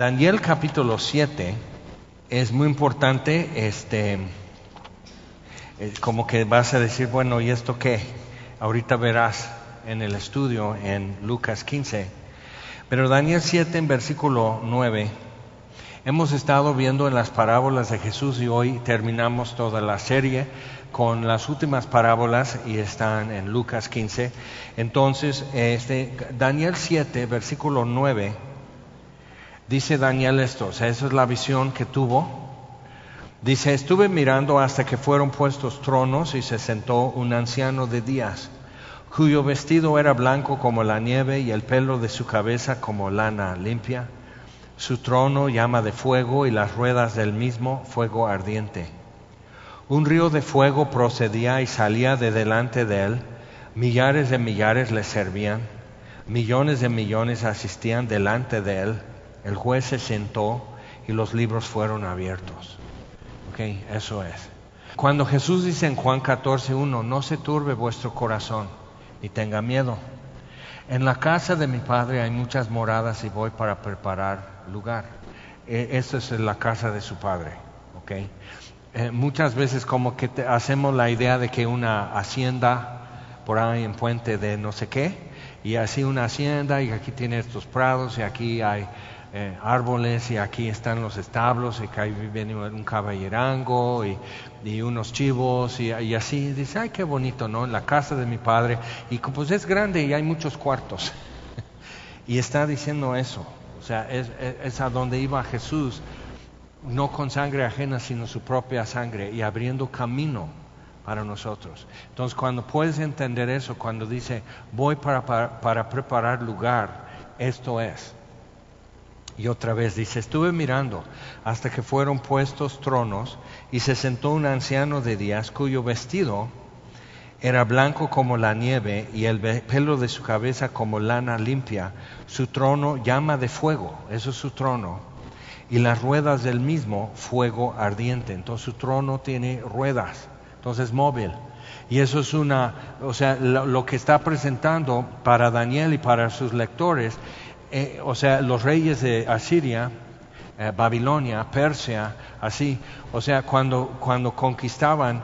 Daniel capítulo 7 es muy importante, este, eh, como que vas a decir, bueno, ¿y esto qué? Ahorita verás en el estudio en Lucas 15. Pero Daniel 7 en versículo 9, hemos estado viendo en las parábolas de Jesús y hoy terminamos toda la serie con las últimas parábolas y están en Lucas 15. Entonces, este, Daniel 7, versículo 9, dice Daniel esto, o sea, esa es la visión que tuvo. Dice, estuve mirando hasta que fueron puestos tronos y se sentó un anciano de días, cuyo vestido era blanco como la nieve y el pelo de su cabeza como lana limpia. Su trono llama de fuego y las ruedas del mismo fuego ardiente. Un río de fuego procedía y salía de delante de él. Millares de millares le servían. Millones de millones asistían delante de él. El juez se sentó y los libros fueron abiertos. Eso es. Cuando Jesús dice en Juan 14:1, no se turbe vuestro corazón ni tenga miedo. En la casa de mi padre hay muchas moradas y voy para preparar lugar. E, Esta es la casa de su padre. Eh, muchas veces como que hacemos la idea de que una hacienda por ahí en puente de no sé qué, y así una hacienda y aquí tiene estos prados y aquí hay eh, árboles y aquí están los establos y ahí viene un caballerango y, y unos chivos y, así, dice, ay, qué bonito, ¿no? La casa de mi padre y pues es grande y hay muchos cuartos. y está diciendo eso, o sea, es, a donde iba Jesús no con sangre ajena, sino su propia sangre y abriendo camino para nosotros. Entonces, cuando puedes entender eso, cuando dice, voy para, para, preparar lugar, esto es. Y otra vez dice, estuve mirando hasta que fueron puestos tronos y se sentó un anciano de días cuyo vestido era blanco como la nieve y el pelo de su cabeza como lana limpia. Su trono llama de fuego, eso es su trono y las ruedas del mismo fuego ardiente. Entonces su trono tiene ruedas, entonces es móvil. Y eso es una, o sea, lo que está presentando para Daniel y para sus lectores, eh, o sea, los reyes de Asiria, eh, Babilonia, Persia, así, o sea, cuando, cuando conquistaban,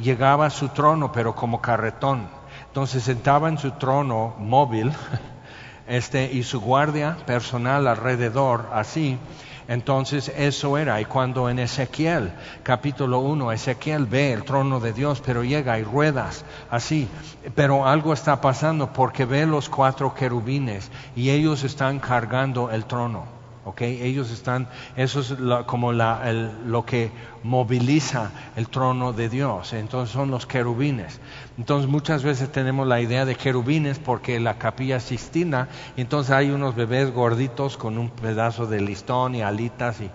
llegaba a su trono, pero como carretón. Entonces sentaba en su trono móvil, este, y su guardia personal alrededor, así, entonces eso era, y cuando en Ezequiel capítulo 1, Ezequiel ve el trono de Dios, pero llega y ruedas así, pero algo está pasando porque ve los cuatro querubines y ellos están cargando el trono. Okay, ellos están, eso es la, como la, el, lo que moviliza el trono de Dios. Entonces son los querubines. Entonces muchas veces tenemos la idea de querubines porque la capilla Sistina, entonces hay unos bebés gorditos con un pedazo de listón y alitas y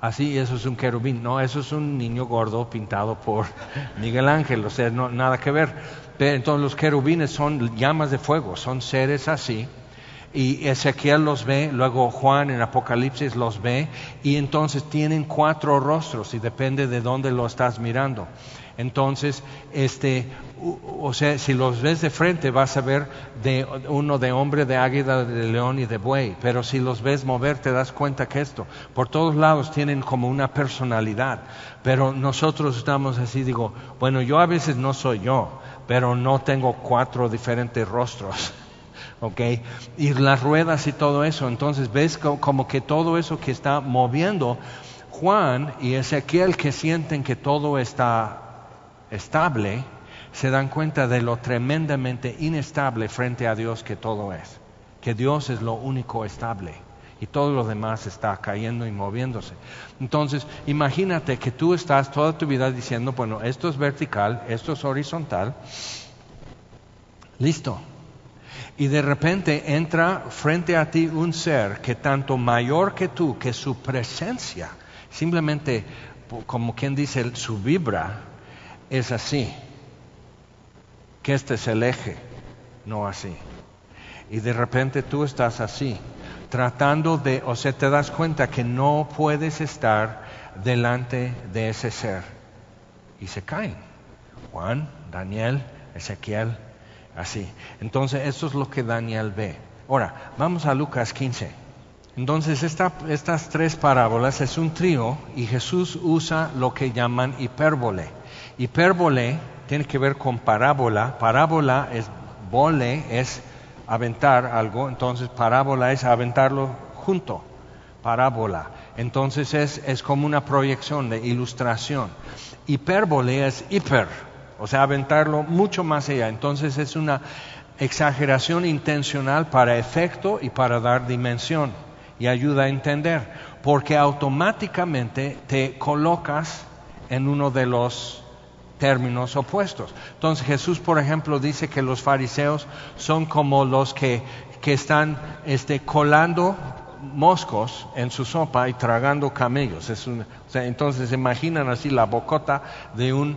así, eso es un querubín. No, eso es un niño gordo pintado por Miguel Ángel, o sea, no, nada que ver. Pero entonces los querubines son llamas de fuego, son seres así y Ezequiel los ve, luego Juan en Apocalipsis los ve, y entonces tienen cuatro rostros y depende de dónde lo estás mirando. Entonces, este, o sea, si los ves de frente vas a ver de uno de hombre, de águila, de león y de buey, pero si los ves mover te das cuenta que esto, por todos lados tienen como una personalidad, pero nosotros estamos así, digo, bueno, yo a veces no soy yo, pero no tengo cuatro diferentes rostros. ¿ok? Y las ruedas y todo eso. Entonces ves como que todo eso que está moviendo, Juan y Ezequiel que sienten que todo está estable, se dan cuenta de lo tremendamente inestable frente a Dios que todo es. Que Dios es lo único estable y todo lo demás está cayendo y moviéndose. Entonces, imagínate que tú estás toda tu vida diciendo, bueno, esto es vertical, esto es horizontal. Listo, y de repente entra frente a ti un ser que tanto mayor que tú, que su presencia, simplemente como quien dice, su vibra es así, que este es el eje, no así. Y de repente tú estás así, tratando de, o sea, te das cuenta que no puedes estar delante de ese ser. Y se caen. Juan, Daniel, Ezequiel, Así. Entonces, eso es lo que Daniel ve. Ahora, vamos a Lucas 15. Entonces estas tres parábolas es un trío y Jesús usa lo que llaman hipérbole. Hipérbole tiene que ver con parábola. Parábola es vole, es aventar algo. Entonces parábola es aventarlo junto. Parábola. Entonces es, es como una proyección de ilustración. Hipérbole es hiper, o sea, aventarlo mucho más allá. Entonces es una exageración intencional para efecto y para dar dimensión y ayuda a entender, porque automáticamente te colocas en uno de los términos opuestos. Entonces Jesús, por ejemplo, dice que los fariseos son como los que, que están este, colando moscos en su sopa y tragando camellos. Es entonces imaginan así la bocota de un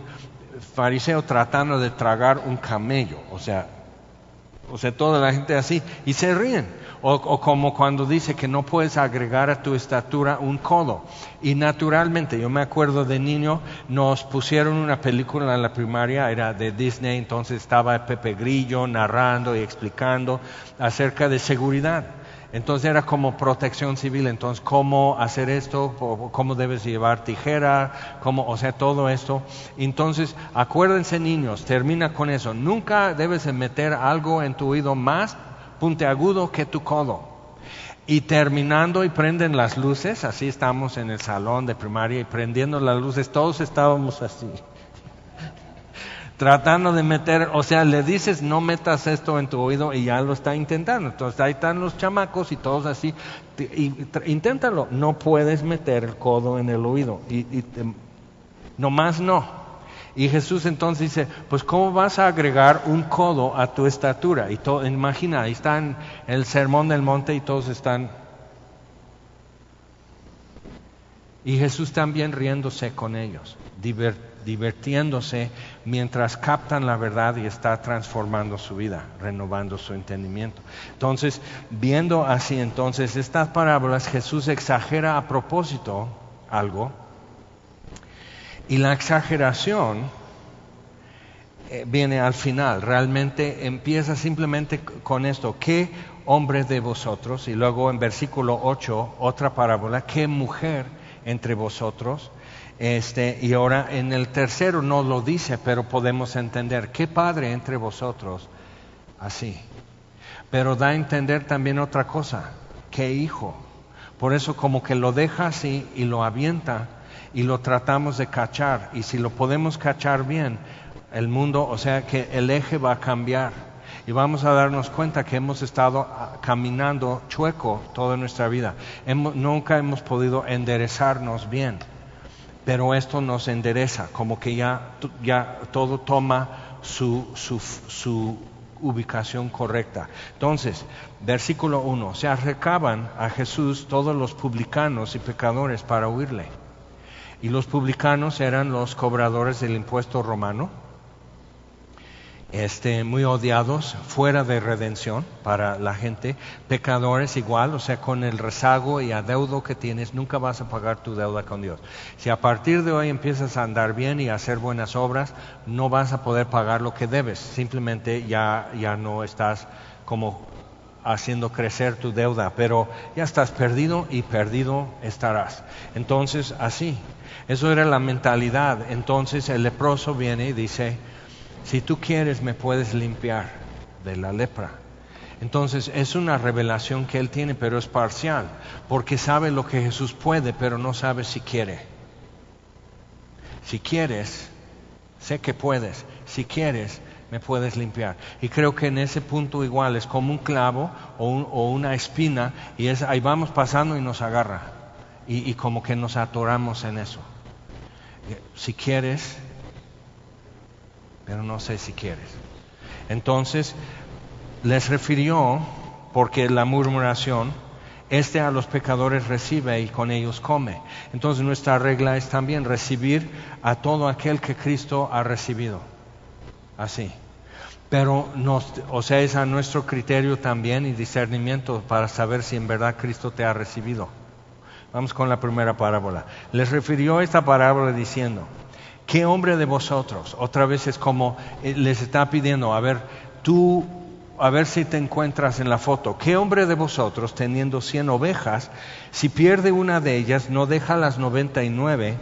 fariseo tratando de tragar un camello. O sea, o sea, toda la gente así, y se ríen. O, como cuando dice que no puedes agregar a tu estatura un codo. Y naturalmente, yo me acuerdo de niño, nos pusieron una película en la primaria, era de Disney, entonces estaba Pepe Grillo narrando y explicando acerca de seguridad. Entonces era como protección civil, entonces cómo hacer esto, cómo debes llevar tijera, cómo, o sea, todo esto. Entonces, acuérdense niños, termina con eso, nunca debes meter algo en tu oído más puntiagudo que tu codo. Y terminando y prenden las luces, así estamos en el salón de primaria y prendiendo las luces, todos estábamos así tratando de meter, o sea, le dices no metas esto en tu oído y ya lo está intentando. Entonces ahí están los chamacos y todos así, inténtalo, no puedes meter el codo en el oído, y, y nomás no. Y Jesús entonces dice, pues ¿cómo vas a agregar un codo a tu estatura? Y todo, imagina, ahí están el sermón del monte y todos están... Y Jesús también riéndose con ellos, divertidos divirtiéndose mientras captan la verdad y está transformando su vida, renovando su entendimiento. Entonces, viendo así entonces estas parábolas, Jesús exagera a propósito algo y la exageración eh, viene al final, realmente empieza simplemente con esto, ¿qué hombre de vosotros? Y luego en versículo 8, otra parábola, ¿qué mujer entre vosotros? Este, y ahora en el tercero no lo dice, pero podemos entender, ¿qué padre entre vosotros? Así. Pero da a entender también otra cosa, ¿qué hijo? Por eso como que lo deja así y lo avienta y lo tratamos de cachar. Y si lo podemos cachar bien, el mundo, o sea que el eje va a cambiar. Y vamos a darnos cuenta que hemos estado ah, caminando chueco toda nuestra vida. nunca hemos podido enderezarnos bien pero esto nos endereza, como que ya, ya todo toma su, su, ubicación correcta. Entonces, versículo 1, se arrecaban a Jesús todos los publicanos y pecadores para huirle. Y los publicanos eran los cobradores del impuesto romano este, muy odiados, fuera de redención para la gente, pecadores igual, o sea, con el rezago y adeudo que tienes, nunca vas a pagar tu deuda con Dios. Si a partir de hoy empiezas a andar bien y a hacer buenas obras, no vas a poder pagar lo que debes, simplemente ya, ya no estás como haciendo crecer tu deuda, pero ya estás perdido y perdido estarás. Entonces, así, eso era la mentalidad. Entonces el leproso viene y dice, si tú quieres me puedes limpiar de la lepra. Entonces es una revelación que él tiene, pero es parcial, porque sabe lo que Jesús puede, pero no sabe si quiere. Si quieres, sé que puedes, si quieres, me puedes limpiar. Y creo que en ese punto igual es como un clavo o, una espina y es, ahí vamos pasando y nos agarra. y como que nos atoramos en eso. Si quieres, pero no sé si quieres. Entonces les refirió, porque la murmuración, este a los pecadores recibe y con ellos come. Entonces nuestra regla es también recibir a todo aquel que Cristo ha recibido. Así. Pero, nos, o sea, es a nuestro criterio también y discernimiento para saber si en verdad Cristo te ha recibido. Vamos con la primera parábola. Les refirió esta parábola diciendo, ¿Qué hombre de vosotros? Otra vez es como eh, les está pidiendo, a ver, tú a ver si te encuentras en la foto. ¿Qué hombre de vosotros, teniendo cien ovejas, si pierde una de ellas, no deja las noventa y nueve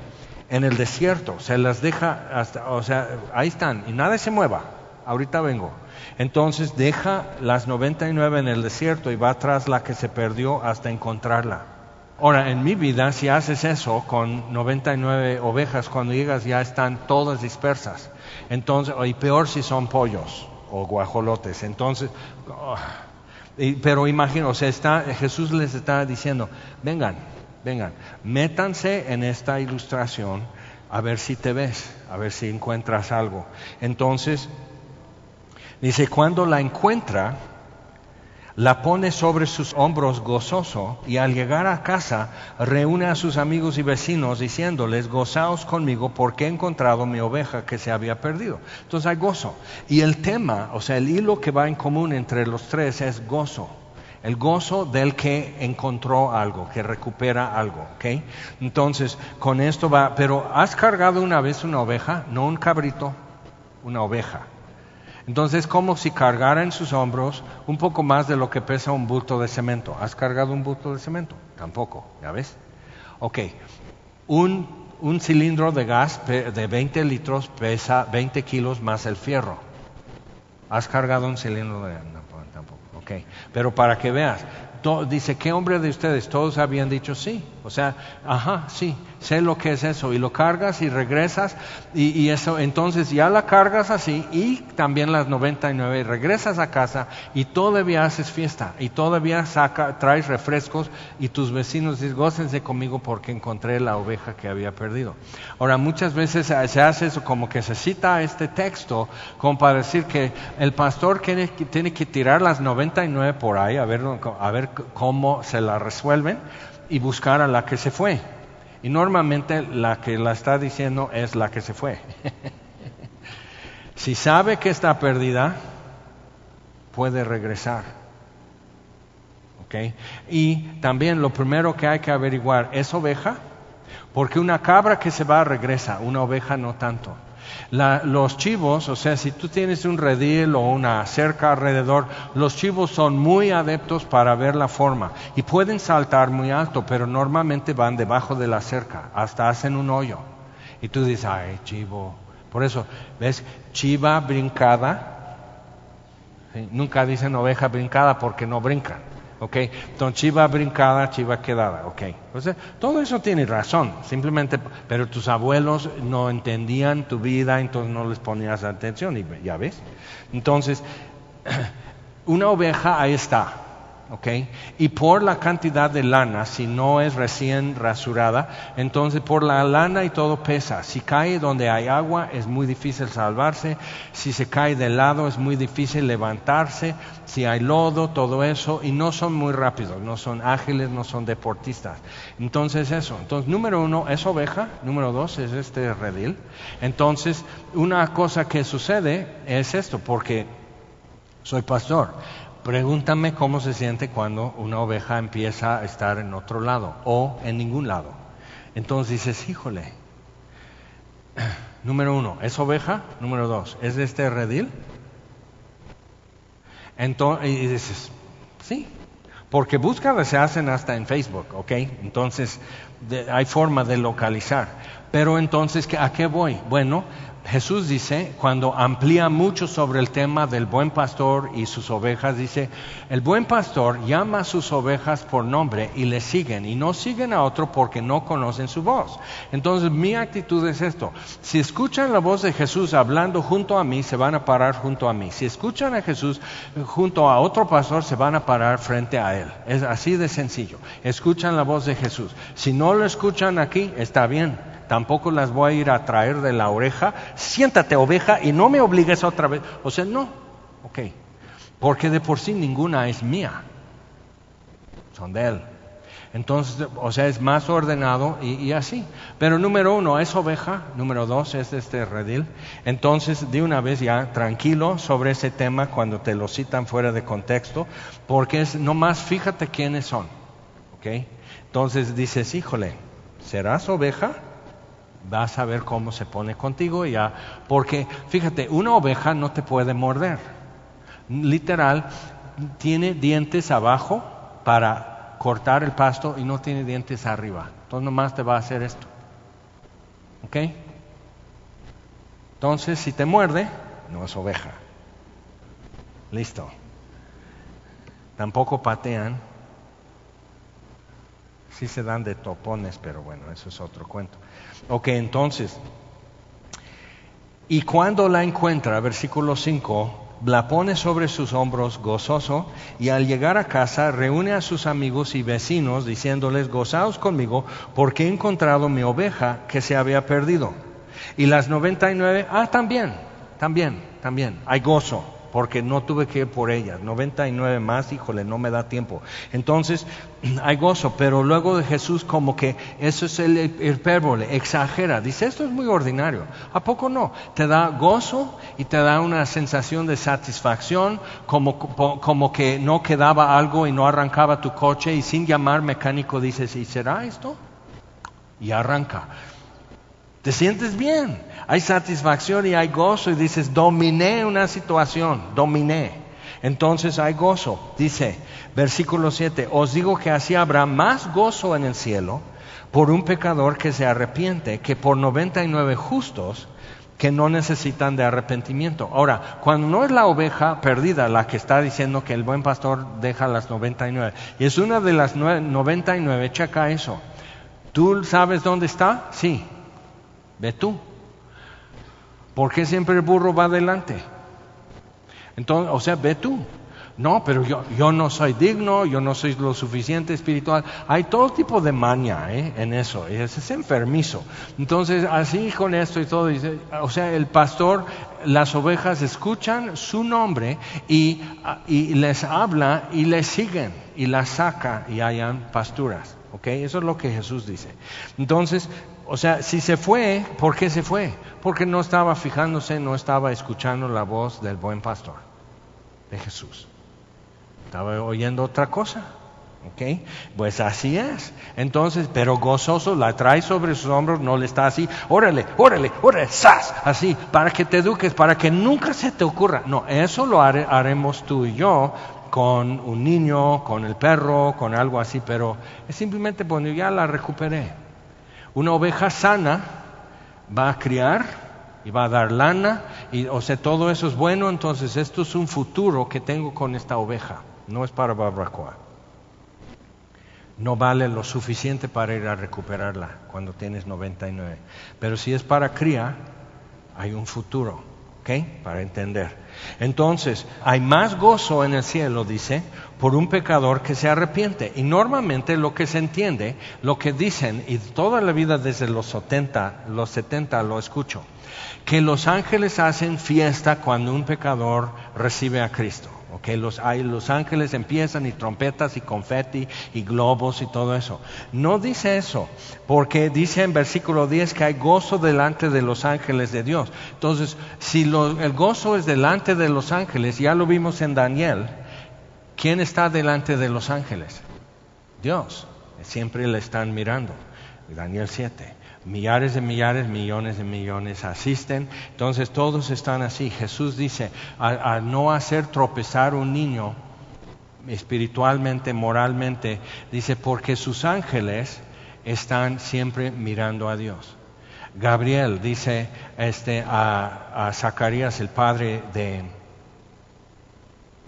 en el desierto? Se las deja hasta, o sea, ahí están, y nada se mueva. Ahorita vengo. Entonces deja las noventa y nueve en el desierto y va tras la que se perdió hasta encontrarla. Ahora, en mi vida, si haces eso con 99 ovejas, cuando llegas ya están todas dispersas. Entonces, y peor si son pollos o guajolotes. Entonces, oh, pero imagino, o sea, está, Jesús les está diciendo, vengan, vengan, métanse en esta ilustración a ver si te ves, a ver si encuentras algo. Entonces, dice, cuando la encuentra, la pone sobre sus hombros gozoso y al llegar a casa reúne a sus amigos y vecinos diciéndoles, gozaos conmigo porque he encontrado mi oveja que se había perdido. Entonces hay gozo. Y el tema, o sea, el hilo que va en común entre los tres es gozo. El gozo del que encontró algo, que recupera algo, ¿ok? Entonces, con esto va, pero ¿has cargado una vez una oveja? No un cabrito, una oveja. Entonces, como si cargara en sus hombros un poco más de lo que pesa un bulto de cemento. ¿Has cargado un bulto de cemento? Tampoco, ¿ya ves? Ok, un, un cilindro de gas de 20 litros pesa 20 kilos más el fierro. ¿Has cargado un cilindro de gas? No, tampoco, ok. Pero para que veas, dice, ¿qué hombre de ustedes? Todos habían dicho sí. O sea, ajá, sí, sé lo que es eso. Y lo cargas y regresas y, eso, entonces ya la cargas así y también las 99 y regresas a casa y todavía haces fiesta y todavía saca, traes refrescos y tus vecinos dicen, gócense conmigo porque encontré la oveja que había perdido. Ahora, muchas veces se hace eso como que se cita este texto como para decir que el pastor tiene, tiene que tirar las 99 por ahí a ver, a ver cómo se la resuelven y buscar a la que se fue. Y normalmente la que la está diciendo es la que se fue. si sabe que está perdida, puede regresar. Y también lo primero que hay que averiguar, ¿es oveja? Porque una cabra que se va regresa, una oveja no tanto los chivos, o sea, si tú tienes un redil o una cerca alrededor, los chivos son muy adeptos para ver la forma y pueden saltar muy alto, pero normalmente van debajo de la cerca, hasta hacen un hoyo. Y tú dices, ay, chivo. Por eso, ¿ves? Chiva brincada. Nunca dicen oveja brincada porque no brincan. ¿Ok? Entonces, chiva brincada, chiva quedada, ¿ok? Entonces, todo eso tiene razón, simplemente, pero tus abuelos no entendían tu vida, entonces no les ponías atención, y ya ves. Entonces, una oveja ahí está, y por la cantidad de lana, si no es recién rasurada, entonces por la lana y todo pesa. Si cae donde hay agua es muy difícil salvarse, si se cae de lado es muy difícil levantarse, si hay lodo, todo eso, y no son muy rápidos, no son ágiles, no son deportistas. Entonces eso, entonces número uno es oveja, número dos es este redil. Entonces una cosa que sucede es esto, porque soy pastor. Pregúntame cómo se siente cuando una oveja empieza a estar en otro lado o en ningún lado. Entonces dices, híjole, número uno, ¿es oveja? Número dos, ¿es de este redil? Entonces, y dices, sí, porque búsquedas se hacen hasta en Facebook, ¿ok? Entonces hay forma de localizar. Pero entonces, ¿a qué voy? Bueno, Jesús dice, cuando amplía mucho sobre el tema del buen pastor y sus ovejas, dice, el buen pastor llama a sus ovejas por nombre y le siguen, y no siguen a otro porque no conocen su voz. Entonces mi actitud es esto, si escuchan la voz de Jesús hablando junto a mí, se van a parar junto a mí. Si escuchan a Jesús junto a otro pastor, se van a parar frente a él. Es así de sencillo. Escuchan la voz de Jesús. Si no lo escuchan aquí, está bien tampoco las voy a ir a traer de la oreja, siéntate oveja y no me obligues otra vez. O sea, no, ok, porque de por sí ninguna es mía, son de él. Entonces, o sea, es más ordenado y, así. Pero número uno es oveja, número dos es este redil. Entonces, de una vez ya tranquilo sobre ese tema cuando te lo citan fuera de contexto, porque es nomás fíjate quiénes son. ¿Ok? Entonces dices, híjole, ¿serás oveja? Vas a ver cómo se pone contigo ya, porque fíjate, una oveja no te puede morder, Literal, tiene dientes abajo para cortar el pasto y no tiene dientes arriba. Entonces nomás te va a hacer esto. ¿Ok? Entonces, si te muerde, no es oveja. Listo. Tampoco patean. Sí se dan de topones, pero bueno, eso es otro cuento. Ok, entonces, y cuando la encuentra, versículo 5, la pone sobre sus hombros gozoso y al llegar a casa reúne a sus amigos y vecinos diciéndoles, gozaos conmigo porque he encontrado mi oveja que se había perdido. Y las 99, ah, también, también, también, hay gozo porque no tuve que ir por ellas. 99 más, híjole, no me da tiempo. Entonces, hay gozo, pero luego de Jesús como que eso es el hipérbole, exagera. Dice, esto es muy ordinario. ¿A poco no? Te da gozo y te da una sensación de satisfacción, como, como que no quedaba algo y no arrancaba tu coche y sin llamar mecánico dices, ¿y será esto? Y arranca. Te sientes bien hay satisfacción y hay gozo y dices, dominé una situación, dominé. Entonces hay gozo. Dice, versículo 7, os digo que así habrá más gozo en el cielo por un pecador que se arrepiente que por 99 justos que no necesitan de arrepentimiento. Ahora, cuando no es la oveja perdida la que está diciendo que el buen pastor deja las 99, y es una de las 99, checa eso. ¿Tú sabes dónde está? Sí. Ve tú. ¿Por qué siempre el burro va adelante? Entonces, o sea, ve tú. No, pero yo, yo no soy digno, yo no soy lo suficiente espiritual. Hay todo tipo de maña ¿eh? en eso, es, enfermizo. Entonces, así con esto y todo, o sea, el pastor, las ovejas escuchan su nombre y, y les habla y les siguen y las saca y hayan pasturas. ¿Ok? Eso es lo que Jesús dice. Entonces, o sea, si se fue, ¿por qué se fue? Porque no estaba fijándose, no estaba escuchando la voz del buen pastor, de Jesús. Estaba oyendo otra cosa. ¿Ok? Pues así es. Entonces, pero gozoso, la trae sobre sus hombros, no le está así, órale, órale, órale, ¡zas! Así, para que te eduques, para que nunca se te ocurra. No, eso lo haremos tú y yo con un niño, con el perro, con algo así, pero es simplemente, bueno, ya la recuperé. Una oveja sana va a criar y va a dar lana, y, o sea, todo eso es bueno, entonces esto es un futuro que tengo con esta oveja, no es para barbacoa. No vale lo suficiente para ir a recuperarla cuando tienes 99. Pero si es para cría, hay un futuro, ¿ok? Para entender. Entonces, hay más gozo en el cielo, dice, por un pecador que se arrepiente. Y normalmente lo que se entiende, lo que dicen, y toda la vida desde los 70, los 70 lo escucho, que los ángeles hacen fiesta cuando un pecador recibe a Cristo. Okay, los, los ángeles empiezan y trompetas y confeti y globos y todo eso. No dice eso, porque dice en versículo 10 que hay gozo delante de los ángeles de Dios. Entonces, si el gozo es delante de los ángeles, ya lo vimos en Daniel, ¿quién está delante de los ángeles? Dios. Siempre le están mirando. Daniel 7 millares de millares, millones de millones asisten. Entonces todos están así. Jesús dice, a, no hacer tropezar un niño espiritualmente, moralmente, dice, porque sus ángeles están siempre mirando a Dios. Gabriel dice este, a, Zacarías, el padre de,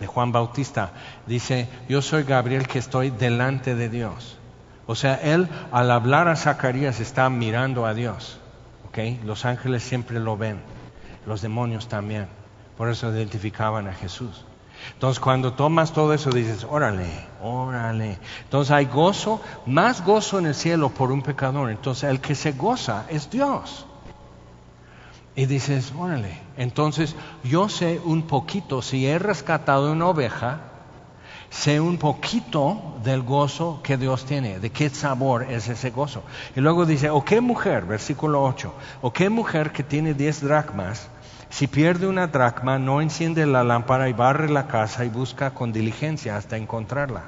de Juan Bautista, dice, yo soy Gabriel que estoy delante de Dios. O sea, él al hablar a Zacarías está mirando a Dios. ¿ok? Los ángeles siempre lo ven, los demonios también. Por eso identificaban a Jesús. Entonces, cuando tomas todo eso, dices, órale, órale. Entonces, hay gozo, más gozo en el cielo por un pecador. Entonces, el que se goza es Dios. Y dices, órale. Entonces, yo sé un poquito, si he rescatado una oveja, sé un poquito del gozo que Dios tiene, de qué sabor es ese gozo. Y luego dice, o qué mujer, versículo 8, o qué mujer que tiene 10 dracmas, si pierde una dracma, no enciende la lámpara y barre la casa y busca con diligencia hasta encontrarla.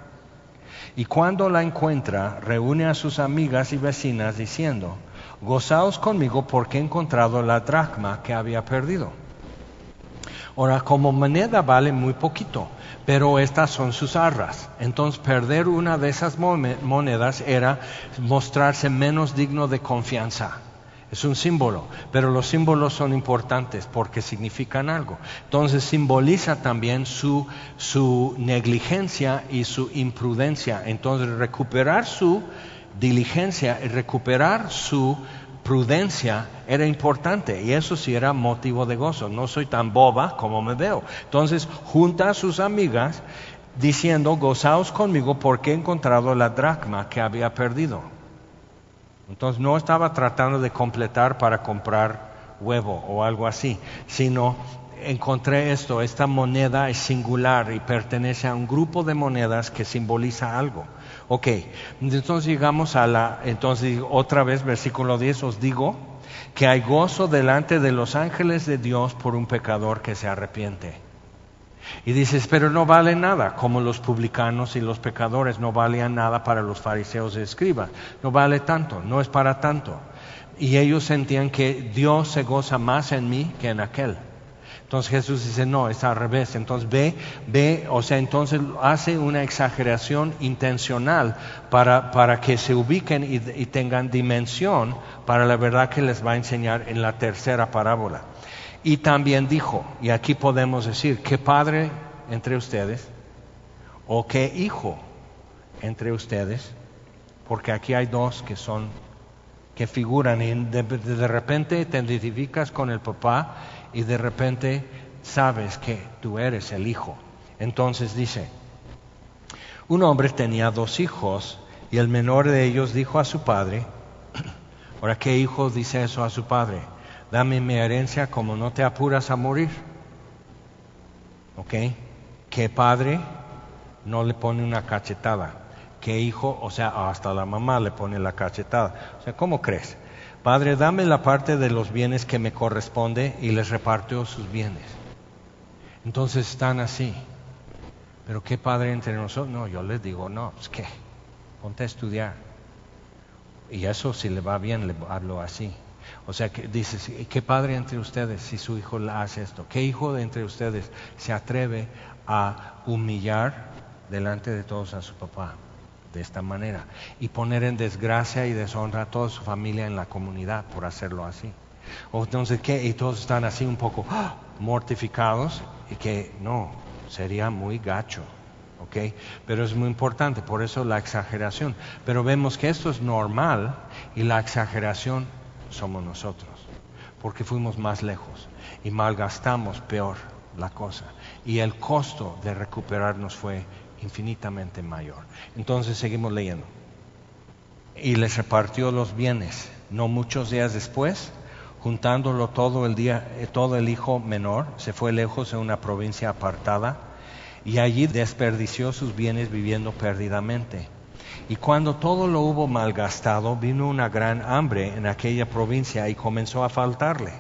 Y cuando la encuentra, reúne a sus amigas y vecinas diciendo, gozaos conmigo porque he encontrado la dracma que había perdido. Ahora, como moneda vale muy poquito, pero estas son sus arras. Entonces, perder una de esas monedas era mostrarse menos digno de confianza. Es un símbolo, pero los símbolos son importantes porque significan algo. Entonces simboliza también su, su negligencia y su imprudencia. Entonces recuperar su diligencia y recuperar su prudencia era importante y eso sí era motivo de gozo. No soy tan boba como me veo. Entonces junta a sus amigas diciendo, gozaos conmigo porque he encontrado la dracma que había perdido. Entonces no estaba tratando de completar para comprar huevo o algo así, sino encontré esto, esta moneda es singular y pertenece a un grupo de monedas que simboliza algo. Ok, entonces llegamos a la, entonces otra vez versículo 10, os digo que hay gozo delante de los ángeles de Dios por un pecador que se arrepiente. Y dices, pero no vale nada, como los publicanos y los pecadores no valían nada para los fariseos y escribas. No vale tanto, no es para tanto. Y ellos sentían que Dios se goza más en mí que en aquel. Entonces Jesús dice, no, es al revés. Entonces ve, ve, o sea, entonces hace una exageración intencional para, para que se ubiquen y, tengan dimensión para la verdad que les va a enseñar en la tercera parábola. Y también dijo, y aquí podemos decir, ¿qué padre entre ustedes? ¿O qué hijo entre ustedes? Porque aquí hay dos que son, que figuran y de, de repente te identificas con el papá y de repente sabes que tú eres el hijo. Entonces dice, un hombre tenía dos hijos y el menor de ellos dijo a su padre, ahora qué hijo dice eso a su padre, dame mi herencia como no te apuras a morir. ¿Ok? ¿Qué padre no le pone una cachetada? ¿Qué hijo? O sea, hasta la mamá le pone la cachetada. O sea, ¿cómo crees? Padre, dame la parte de los bienes que me corresponde y les repartió sus bienes. Entonces están así. Pero ¿qué padre entre nosotros? No, yo les digo, no, pues qué, ponte a estudiar. Y eso si le va bien, le hablo así. O sea, que dices, ¿qué padre entre ustedes si su hijo hace esto? ¿Qué hijo de entre ustedes se atreve a humillar delante de todos a su papá de esta manera y poner en desgracia y deshonra a toda su familia en la comunidad por hacerlo así? Entonces, ¿qué? Y todos están así un poco ¡ah! mortificados y que no, sería muy gacho. ¿ok? Pero es muy importante, por eso la exageración. Pero vemos que esto es normal y la exageración somos nosotros, porque fuimos más lejos y malgastamos peor la cosa. Y el costo de recuperarnos fue infinitamente mayor. Entonces seguimos leyendo. Y les repartió los bienes. No muchos días después, juntándolo todo el día, eh, todo el hijo menor, se fue lejos en una provincia apartada y allí desperdició sus bienes viviendo perdidamente. Y cuando todo lo hubo malgastado, vino una gran hambre en aquella provincia y comenzó a faltarle.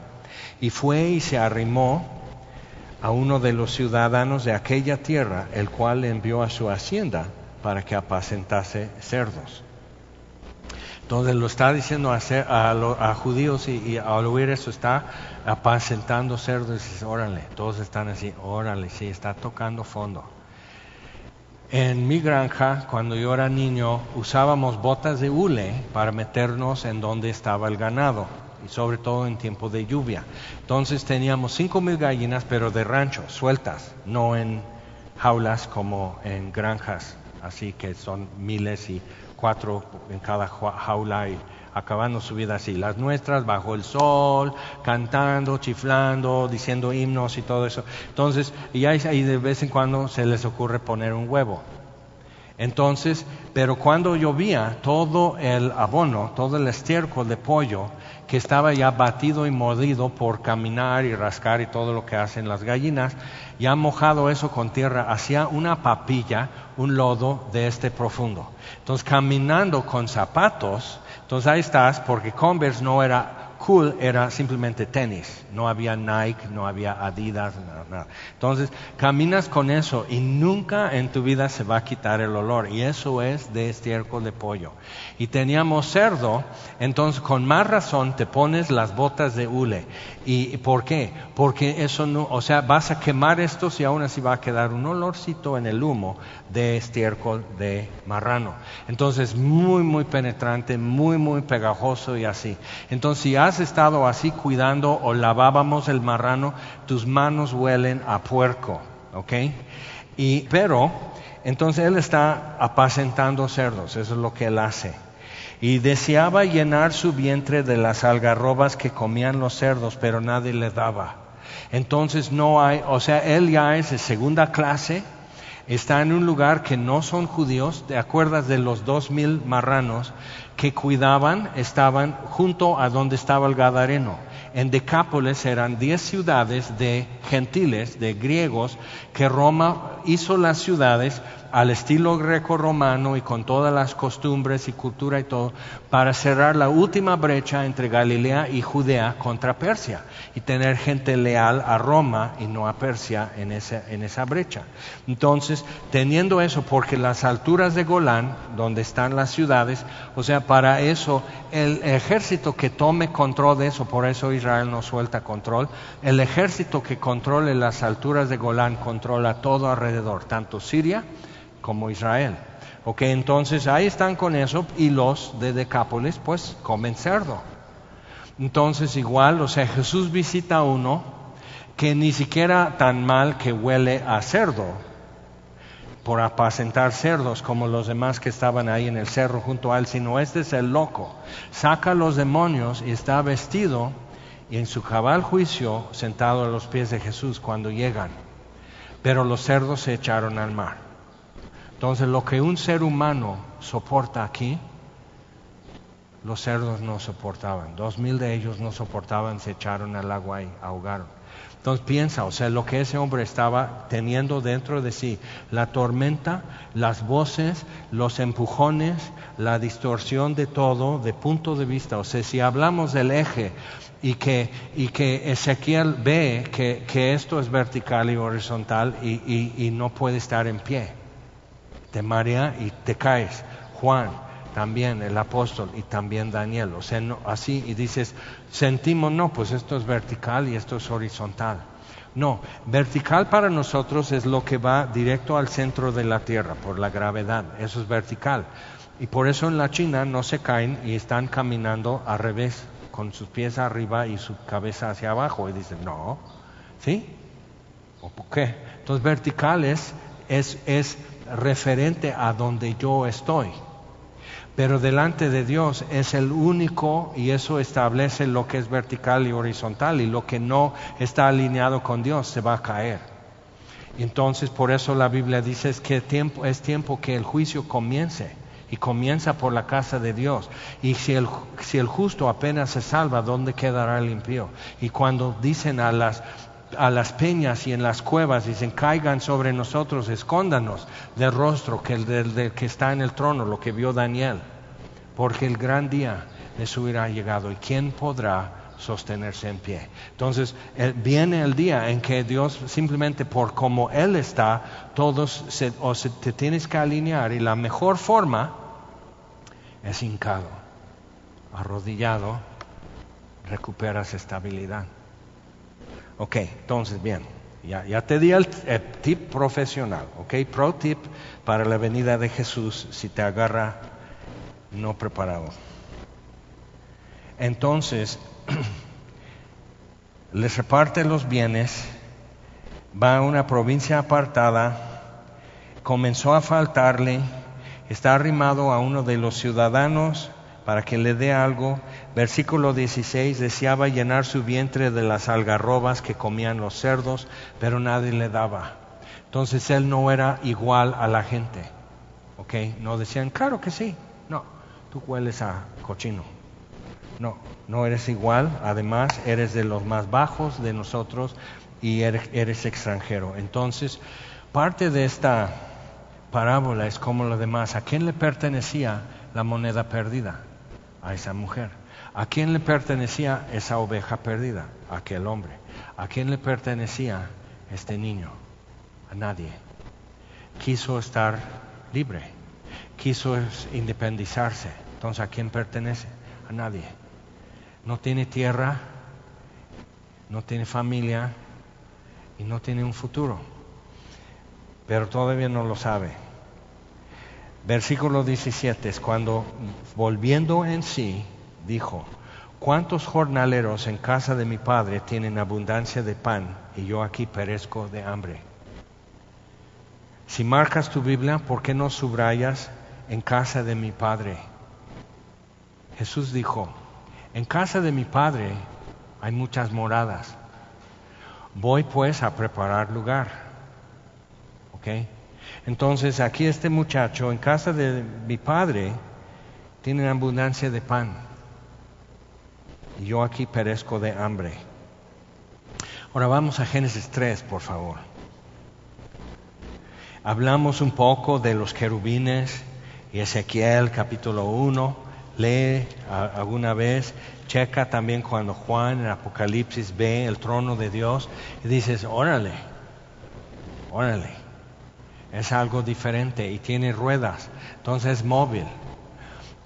Y fue y se arrimó a uno de los ciudadanos de aquella tierra, el cual le envió a su hacienda para que apacentase cerdos. Entonces lo está diciendo a, a, judíos y, al oír eso está apacentando cerdos y dice, órale, todos están así, órale, sí, está tocando fondo. En mi granja, cuando yo era niño, usábamos botas de hule para meternos en donde estaba el ganado, y sobre todo en tiempo de lluvia. Entonces teníamos cinco mil gallinas, pero de rancho, sueltas, no en jaulas como en granjas, así que son miles y cuatro en cada jaula y acabando su vida así. Las nuestras bajo el sol, cantando, chiflando, diciendo himnos y todo eso. Entonces, y ahí de vez en cuando se les ocurre poner un huevo. Entonces, pero cuando llovía, todo el abono, todo el estiércol de pollo que estaba ya batido y mordido por caminar y rascar y todo lo que hacen las gallinas, ya mojado eso con tierra, hacía una papilla, un lodo de este profundo. Entonces, caminando con zapatos, entonces ahí estás, porque Converse no era cool era simplemente tenis, no había Nike, no había Adidas, nada, nada. Entonces, caminas con eso y nunca en tu vida se va a quitar el olor, y eso es de estiércol de pollo. Y teníamos cerdo, entonces con más razón te pones las botas de hule. ¿Y por qué? Porque eso no, o sea, vas a quemar esto y aún así va a quedar un olorcito en el humo de estiércol de marrano. Entonces, muy, muy penetrante, muy, muy pegajoso y así. Entonces, si has estado así cuidando o lavábamos el marrano, tus manos huelen a puerco, ¿ok? Y, pero, entonces él está apacentando cerdos, eso es lo que él hace. Y deseaba llenar su vientre de las algarrobas que comían los cerdos, pero nadie le daba. Entonces no hay, o sea, él ya es de segunda clase, está en un lugar que no son judíos, ¿te acuerdas de los dos mil marranos que cuidaban? Estaban junto a donde estaba el Gadareno. En Decápolis eran diez ciudades de gentiles, de griegos, que Roma hizo las ciudades al estilo greco-romano y con todas las costumbres y cultura y todo, para cerrar la última brecha entre Galilea y Judea contra Persia y tener gente leal a Roma y no a Persia en esa, en esa brecha. Entonces, teniendo eso, porque las alturas de Golán, donde están las ciudades, o sea, para eso, el ejército que tome control de eso, por eso Israel no suelta control, el ejército que controle las alturas de Golán controla todo alrededor, tanto Siria, como Israel. Ok, entonces ahí están con eso y los de Decápolis pues comen cerdo. Entonces igual, o sea, Jesús visita a uno que ni siquiera tan mal que huele a cerdo, por apacentar cerdos como los demás que estaban ahí en el cerro junto a él, sino este es el loco. Saca los demonios y está vestido y en su cabal juicio sentado a los pies de Jesús cuando llegan. Pero los cerdos se echaron al mar. Entonces lo que un ser humano soporta aquí, los cerdos no soportaban. Dos mil de ellos no soportaban, se echaron al agua y ahogaron. Entonces piensa, o sea, lo que ese hombre estaba teniendo dentro de sí, la tormenta, las voces, los empujones, la distorsión de todo, de punto de vista. O sea, si hablamos del eje y que, y que Ezequiel ve que, esto es vertical y horizontal y no puede estar en pie te marea y te caes. Juan, también el apóstol y también Daniel. O sea, así y dices, sentimos, no, pues esto es vertical y esto es horizontal. No, vertical para nosotros es lo que va directo al centro de la Tierra por la gravedad, eso es vertical. Y por eso en la China no se caen y están caminando al revés, con sus pies arriba y su cabeza hacia abajo. Y dicen, no, ¿sí? ¿O por qué? Entonces vertical es, es, es referente a donde yo estoy. Pero delante de Dios es el único y eso establece lo que es vertical y horizontal y lo que no está alineado con Dios se va a caer. Entonces por eso la Biblia dice que tiempo, es tiempo que el juicio comience y comienza por la casa de Dios. Y si el, si el justo apenas se salva, ¿dónde quedará el impío? Y cuando dicen a las a las peñas y en las cuevas, dicen, caigan sobre nosotros, escóndanos del rostro que, el del, que está en el trono, lo que vio Daniel, porque el gran día de su ha llegado y quién podrá sostenerse en pie. Entonces viene el día en que Dios simplemente por como Él está, todos se, o se, te tienes que alinear y la mejor forma es hincado, arrodillado, recuperas estabilidad. Ok, entonces bien, ya, te di el, tip profesional, ok, pro tip para la venida de Jesús si te agarra no preparado. Entonces, les reparte los bienes, va a una provincia apartada, comenzó a faltarle, está arrimado a uno de los ciudadanos para que le dé algo. Versículo 16, deseaba llenar su vientre de las algarrobas que comían los cerdos, pero nadie le daba. Entonces él no era igual a la gente. ¿Ok? No decían, claro que sí. No, tú hueles a cochino. No, no eres igual. Además, eres de los más bajos de nosotros y eres, eres extranjero. Entonces, parte de esta parábola es como lo demás. ¿A quién le pertenecía la moneda perdida? a esa mujer. ¿A quién le pertenecía esa oveja perdida? A aquel hombre. ¿A quién le pertenecía este niño? A nadie. Quiso estar libre, quiso independizarse. Entonces, ¿a quién pertenece? A nadie. No tiene tierra, no tiene familia y no tiene un futuro. Pero todavía no lo sabe. Versículo 17 es cuando, volviendo en sí, dijo, ¿cuántos jornaleros en casa de mi padre tienen abundancia de pan y yo aquí perezco de hambre? Si marcas tu Biblia, ¿por qué no subrayas en casa de mi padre? Jesús dijo, en casa de mi padre hay muchas moradas. Voy pues a preparar lugar. ¿Ok? Entonces aquí este muchacho en casa de mi padre tiene abundancia de pan. Yo aquí perezco de hambre. Ahora vamos a Génesis 3, por favor. Hablamos un poco de los querubines y Ezequiel capítulo 1. Lee alguna vez, checa también cuando Juan en Apocalipsis ve el trono de Dios y dices, órale, órale es algo diferente y tiene ruedas, entonces es móvil.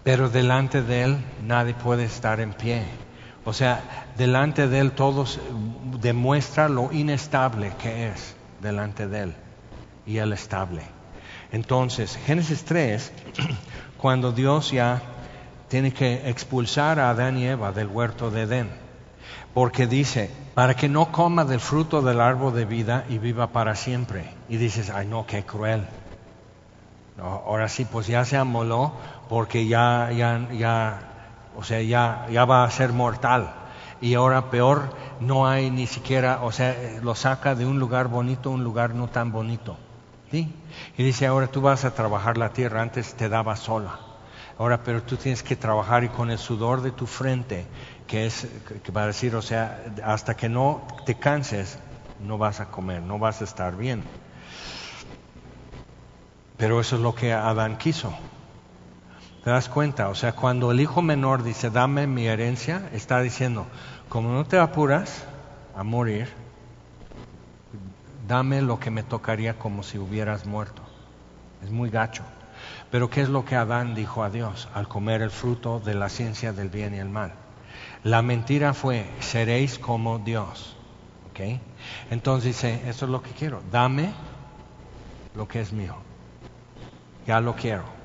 Pero delante de él nadie puede estar en pie. O sea, delante de él todos demuestra lo inestable que es delante de él y el estable. Entonces, Génesis 3, cuando Dios ya tiene que expulsar a Adán y Eva del huerto de Edén, porque dice, para que no coma del fruto del árbol de vida y viva para siempre. Y dices, ay no, qué cruel. ahora sí, pues ya se amoló porque ya, ya, ya, o sea, ya, ya va a ser mortal. Y ahora peor, no hay ni siquiera, o sea, lo saca de un lugar bonito a un lugar no tan bonito. ¿sí? Y dice, ahora tú vas a trabajar la tierra, antes te daba sola. Ahora, pero tú tienes que trabajar y con el sudor de tu frente que es, que va a decir, o sea, hasta que no te canses, no vas a comer, no vas a estar bien. Pero eso es lo que Adán quiso. ¿Te das cuenta? O sea, cuando el hijo menor dice, dame mi herencia, está diciendo, como no te apuras a morir, dame lo que me tocaría como si hubieras muerto. Es muy gacho. Pero ¿qué es lo que Adán dijo a Dios al comer el fruto de la ciencia del bien y el mal? La mentira fue, seréis como Dios. ¿Ok? Entonces dice, eso es lo que quiero, dame lo que es mío. Ya lo quiero.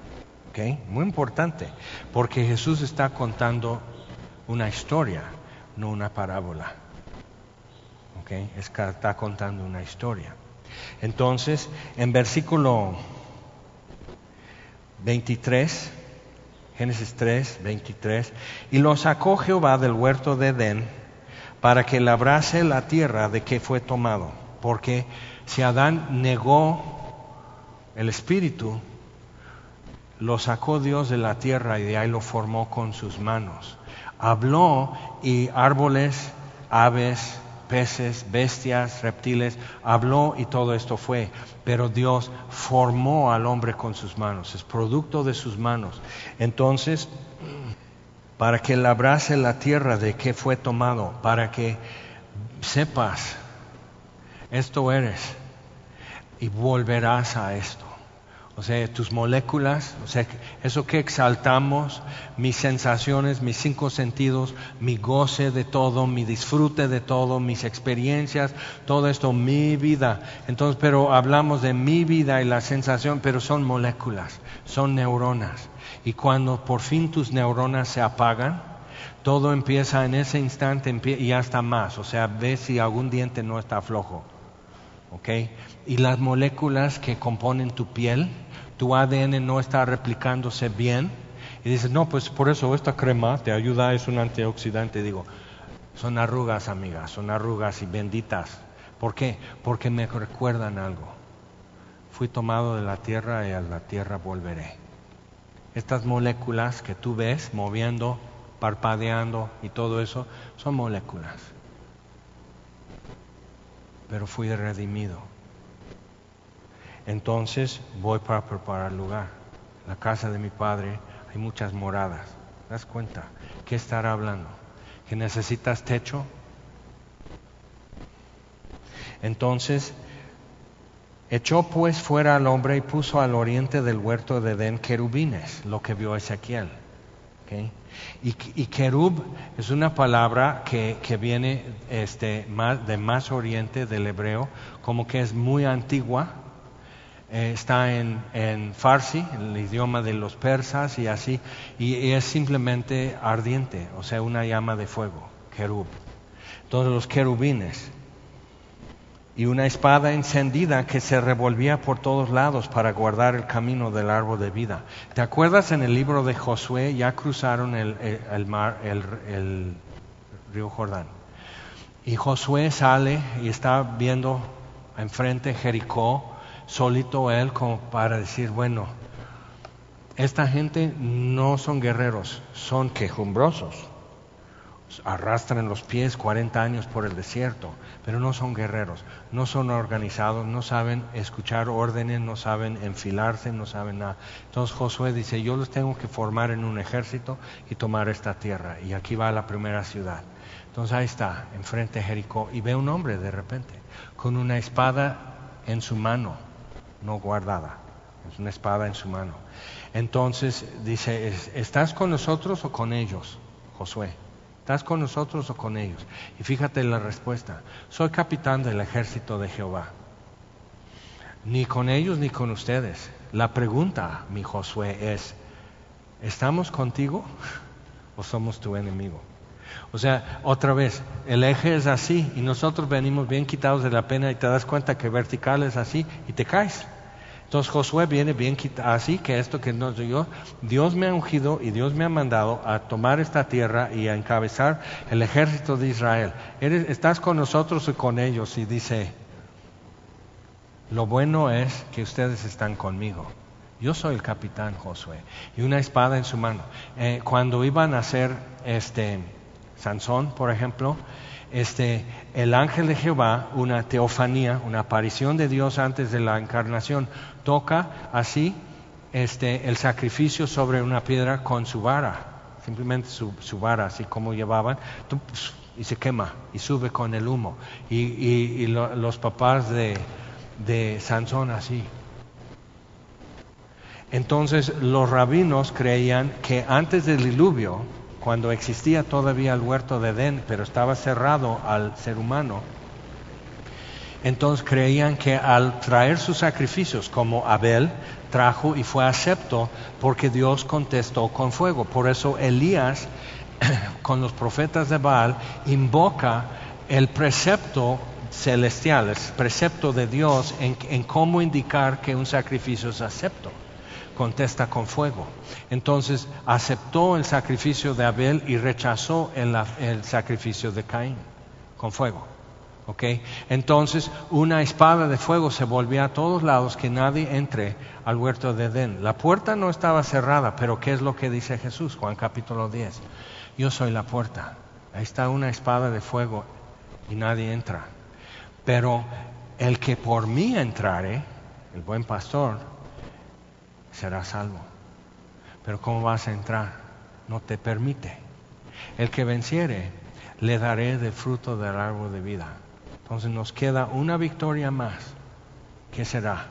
Muy importante, porque Jesús está contando una historia, no una parábola. ¿Ok? Está contando una historia. Entonces, en versículo 23 Génesis 3, 23. Y lo sacó Jehová del huerto de Edén para que labrase la tierra de que fue tomado. Porque si Adán negó el espíritu, lo sacó Dios de la tierra y de ahí lo formó con sus manos. Habló y árboles, aves, peces, bestias, reptiles, habló y todo esto fue. Pero Dios formó al hombre con sus manos, es producto de sus manos. Entonces, para que labrase la tierra de que fue tomado, para que sepas, esto eres y volverás a esto o sea, tus moléculas, o sea, eso que exaltamos, mis sensaciones, mis cinco sentidos, mi goce de todo, mi disfrute de todo, mis experiencias, todo esto, mi vida. Entonces, pero hablamos de mi vida y la sensación, pero son moléculas, son neuronas. Y cuando por fin tus neuronas se apagan, todo empieza en ese instante y hasta más. O sea, ves si algún diente no está flojo. ¿Ok? y las moléculas que componen tu piel, tu ADN no está replicándose bien. Y dices, no, pues por eso esta crema te ayuda, es un antioxidante. Digo, son arrugas, amigas, son arrugas y benditas. ¿Por qué? Porque me recuerdan algo. Fui tomado de la tierra y a la tierra volveré. Estas moléculas que tú ves moviendo, parpadeando y todo eso, son moléculas. Pero fui redimido entonces voy para preparar lugar. La casa de mi padre hay muchas moradas. das cuenta? ¿Qué estará hablando? ¿Que necesitas techo? Entonces, echó pues fuera al hombre y puso al oriente del huerto de Edén querubines, lo que vio Ezequiel. Y, y, querub es una palabra que, que viene este, más, de más oriente del hebreo, como que es muy antigua, eh, está en, en Farsi, el idioma de los persas y así, y, es simplemente ardiente, o sea, una llama de fuego, querub. Todos los querubines. Y una espada encendida que se revolvía por todos lados para guardar el camino del árbol de vida. ¿Te acuerdas en el libro de Josué? Ya cruzaron el, mar, el río Jordán. Y Josué sale y está viendo enfrente Jericó solito él como para decir, bueno, esta gente no son guerreros, son quejumbrosos. Arrastran los pies 40 años por el desierto, pero no son guerreros, no son organizados, no saben escuchar órdenes, no saben enfilarse, no saben nada. Entonces Josué dice, yo los tengo que formar en un ejército y tomar esta tierra. Y aquí va la primera ciudad. Entonces ahí está, enfrente de Jericó, y ve un hombre de repente, con una espada en su mano no guardada. Es una espada en su mano. Entonces dice, ¿estás con nosotros o con ellos, Josué? ¿Estás con nosotros o con ellos? Y fíjate la respuesta. Soy capitán del ejército de Jehová. Ni con ellos ni con ustedes. La pregunta, mi Josué, es, ¿estamos contigo o somos tu enemigo? O sea, otra vez, el eje es así y nosotros venimos bien quitados de la pena y te das cuenta que vertical es así y te caes. Entonces Josué viene bien así que esto que no yo, Dios me ha ungido y Dios me ha mandado a tomar esta tierra y a encabezar el ejército de Israel. estás con nosotros y con ellos y dice, lo bueno es que ustedes están conmigo. Yo soy el capitán Josué y una espada en su mano. Eh, cuando iban a hacer este Sansón, por ejemplo, este, el ángel de Jehová, una teofanía, una aparición de Dios antes de la encarnación, toca así este, el sacrificio sobre una piedra con su vara, simplemente su, vara, así como llevaban, y se quema y sube con el humo. Y, los papás de, de Sansón así. Entonces los rabinos creían que antes del diluvio, cuando existía todavía el huerto de Edén, pero estaba cerrado al ser humano, entonces creían que al traer sus sacrificios, como Abel trajo y fue acepto, porque Dios contestó con fuego. Por eso Elías, con los profetas de Baal, invoca el precepto celestial, el precepto de Dios en, cómo indicar que un sacrificio es acepto contesta con fuego. Entonces aceptó el sacrificio de Abel y rechazó el, sacrificio de Caín con fuego. Entonces una espada de fuego se volvía a todos lados que nadie entre al huerto de Edén. La puerta no estaba cerrada, pero ¿qué es lo que dice Jesús? Juan capítulo 10. Yo soy la puerta. Ahí está una espada de fuego y nadie entra. Pero el que por mí entrare, el buen pastor, será salvo. Pero ¿cómo vas a entrar? No te permite. El que venciere, le daré del fruto del árbol de vida. Entonces nos queda una victoria más. ¿Qué será?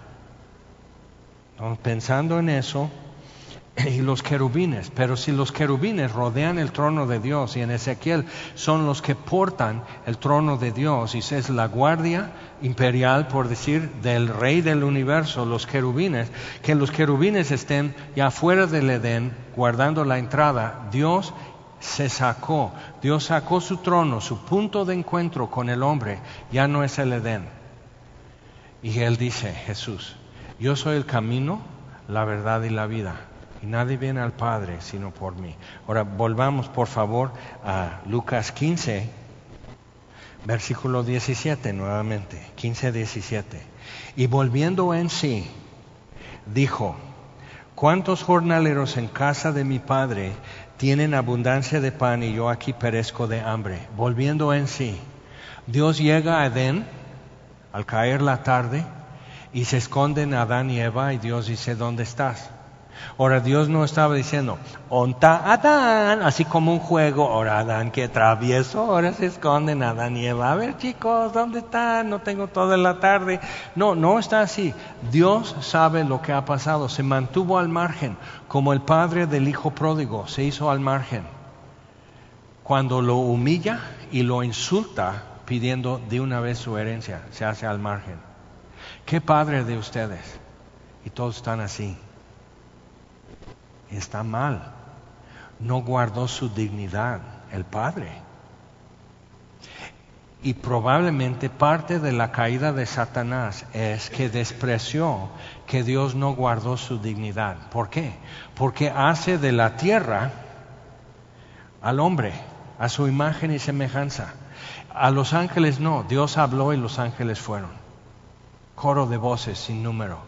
pensando en eso, y los querubines, pero si los querubines rodean el trono de Dios y en Ezequiel son los que portan el trono de Dios y es la guardia imperial, por decir, del rey del universo, los querubines, que los querubines estén ya fuera del Edén, guardando la entrada, Dios se sacó, Dios sacó su trono, su punto de encuentro con el hombre, ya no es el Edén. Y él dice, Jesús, yo soy el camino, la verdad y la vida y nadie viene al Padre sino por mí. Ahora volvamos por favor a Lucas 15, versículo 17 nuevamente, 15, 17. Y volviendo en sí, dijo, ¿cuántos jornaleros en casa de mi Padre tienen abundancia de pan y yo aquí perezco de hambre? Volviendo en sí, Dios llega a Edén al caer la tarde y se esconden Adán y Eva y Dios dice, ¿dónde estás? Ahora Dios no estaba diciendo, onta Adán, así como un juego, ahora Adán que travieso, ahora se esconden Adán y Eva, a ver chicos, ¿dónde están? No tengo toda la tarde. No, no está así. Dios sabe lo que ha pasado, se mantuvo al margen, como el padre del hijo pródigo, se hizo al margen. Cuando lo humilla y lo insulta pidiendo de una vez su herencia, se hace al margen. ¿Qué padre de ustedes? Y todos están así está mal. No guardó su dignidad el Padre. Y probablemente parte de la caída de Satanás es que despreció que Dios no guardó su dignidad. ¿Por qué? Porque hace de la tierra al hombre, a su imagen y semejanza. A los ángeles no, Dios habló y los ángeles fueron. Coro de voces sin número,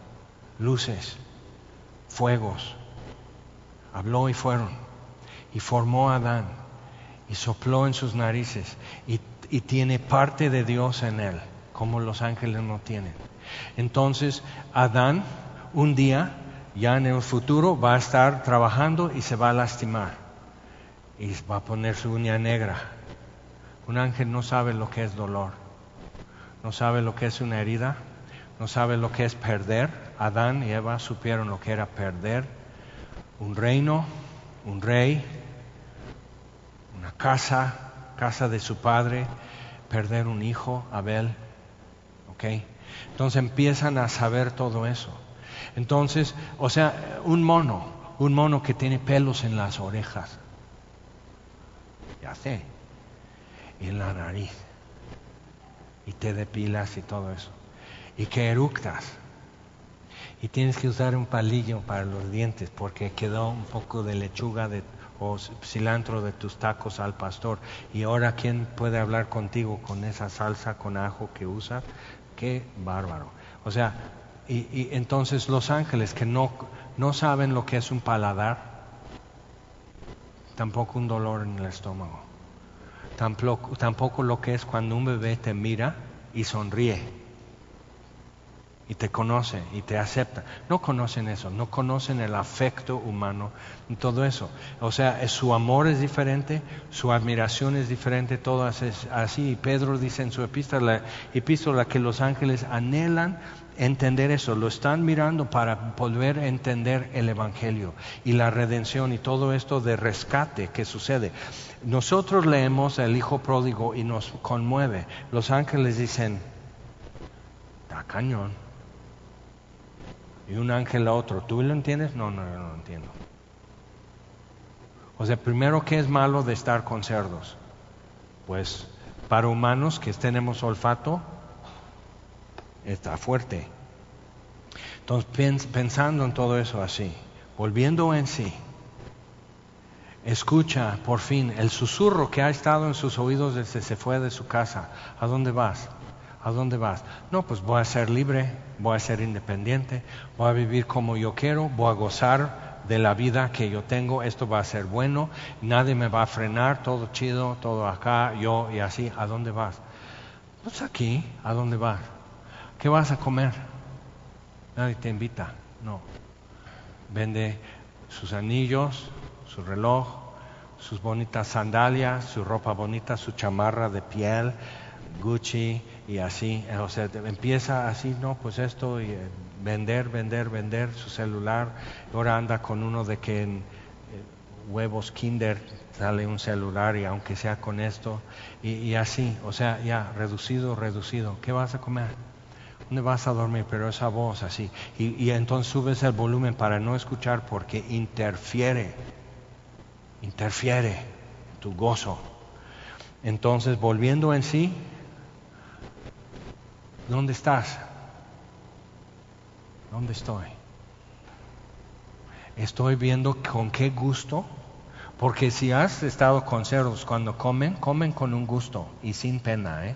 luces, fuegos, habló y fueron, y formó a Adán, y sopló en sus narices, y, tiene parte de Dios en él, como los ángeles no tienen. Entonces, Adán, un día, ya en el futuro, va a estar trabajando y se va a lastimar, y va a poner su uña negra. Un ángel no sabe lo que es dolor, no sabe lo que es una herida, no sabe lo que es perder. Adán y Eva supieron lo que era perder un reino, un rey, una casa, casa de su padre, perder un hijo, Abel. ¿Ok? Entonces empiezan a saber todo eso. Entonces, o sea, un mono, un mono que tiene pelos en las orejas. Ya sé. Y en la nariz. Y te depilas y todo eso. Y que eructas y tienes que usar un palillo para los dientes porque quedó un poco de lechuga de, o cilantro de tus tacos al pastor. Y ahora, ¿quién puede hablar contigo con esa salsa con ajo que usa? Qué bárbaro. O sea, y, entonces los ángeles que no, no saben lo que es un paladar, tampoco un dolor en el estómago, tampoco, tampoco lo que es cuando un bebé te mira y sonríe y te conoce y te acepta. No conocen eso, no conocen el afecto humano todo eso. O sea, su amor es diferente, su admiración es diferente, todo es así. Y Pedro dice en su epístola, epístola que los ángeles anhelan entender eso, lo están mirando para poder entender el Evangelio y la redención y todo esto de rescate que sucede. Nosotros leemos el Hijo Pródigo y nos conmueve. Los ángeles dicen, está cañón y un ángel a otro. ¿Tú lo entiendes? No, no, no lo entiendo. O sea, primero, ¿qué es malo de estar con cerdos? Pues para humanos que tenemos olfato, está fuerte. Entonces, pensando en todo eso así, volviendo en sí, escucha por fin el susurro que ha estado en sus oídos desde que se fue de su casa. ¿A dónde vas? ¿A dónde vas? No, pues voy a ser libre, voy a ser independiente, voy a vivir como yo quiero, voy a gozar de la vida que yo tengo, esto va a ser bueno, nadie me va a frenar, todo chido, todo acá, yo y así. ¿A dónde vas? Pues aquí, ¿a dónde vas? ¿Qué vas a comer? Nadie te invita, no. Vende sus anillos, su reloj, sus bonitas sandalias, su ropa bonita, su chamarra de piel, Gucci, y así, o sea, empieza así, no, pues esto, y, eh, vender, vender, vender su celular, ahora anda con uno de que en eh, huevos Kinder sale un celular y aunque sea con esto, y, así, o sea, ya, reducido, reducido, ¿qué vas a comer? ¿Dónde vas a dormir? Pero esa voz así, y, y entonces subes el volumen para no escuchar porque interfiere, interfiere tu gozo. Entonces, volviendo en sí, ¿Dónde estás? ¿Dónde estoy? Estoy viendo con qué gusto, porque si has estado con cerdos cuando comen, comen con un gusto y sin pena, ¿eh?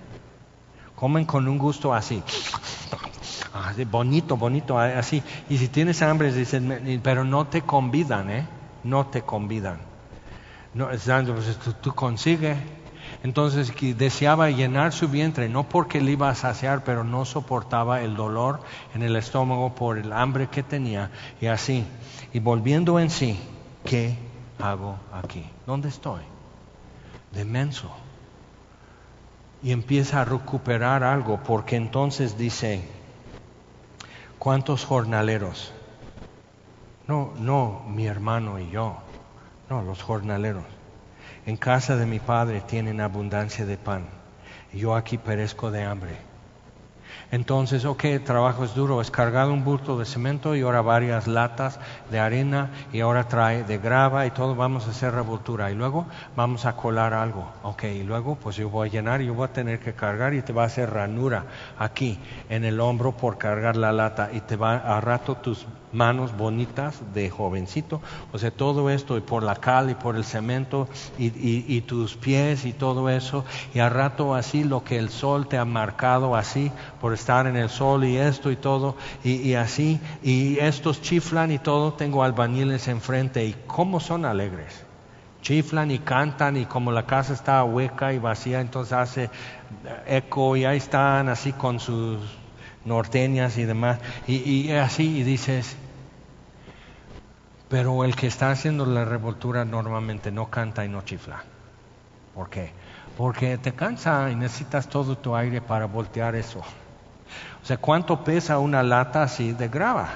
Comen con un gusto así, bonito, bonito, así. Y si tienes hambre, dicen, pero no te convidan, ¿eh? No te convidan. No, pues, tú, tú consigues Entonces deseaba llenar su vientre, no porque le iba a saciar, pero no soportaba el dolor en el estómago por el hambre que tenía. Y así, y volviendo en sí, ¿qué hago aquí? ¿Dónde estoy? Demenso. Y empieza a recuperar algo, porque entonces dice, ¿cuántos jornaleros? No, no mi hermano y yo, no, los jornaleros. En casa de mi padre tienen abundancia de pan, yo aquí perezco de hambre. Entonces, ok, el trabajo es duro, es cargado un bulto de cemento y ahora varias latas de arena y ahora trae de grava y todo, vamos a hacer revoltura. Y luego vamos a colar algo, ok, y luego pues yo voy a llenar y yo voy a tener que cargar y te va a hacer ranura aquí en el hombro por cargar la lata y te va a rato tus manos bonitas de jovencito, o sea, todo esto y por la cal y por el cemento y, tus pies y todo eso, y a rato así lo que el sol te ha marcado así por estar en el sol y esto y todo, y, así, y estos chiflan y todo, tengo albañiles enfrente y cómo son alegres. Chiflan y cantan y como la casa está hueca y vacía, entonces hace eco y ahí están así con sus norteñas y demás. Y, así, y dices, pero el que está haciendo la revoltura normalmente no canta y no chifla. ¿Por qué? Porque te cansa y necesitas todo tu aire para voltear eso. O sea, ¿cuánto pesa una lata así de grava?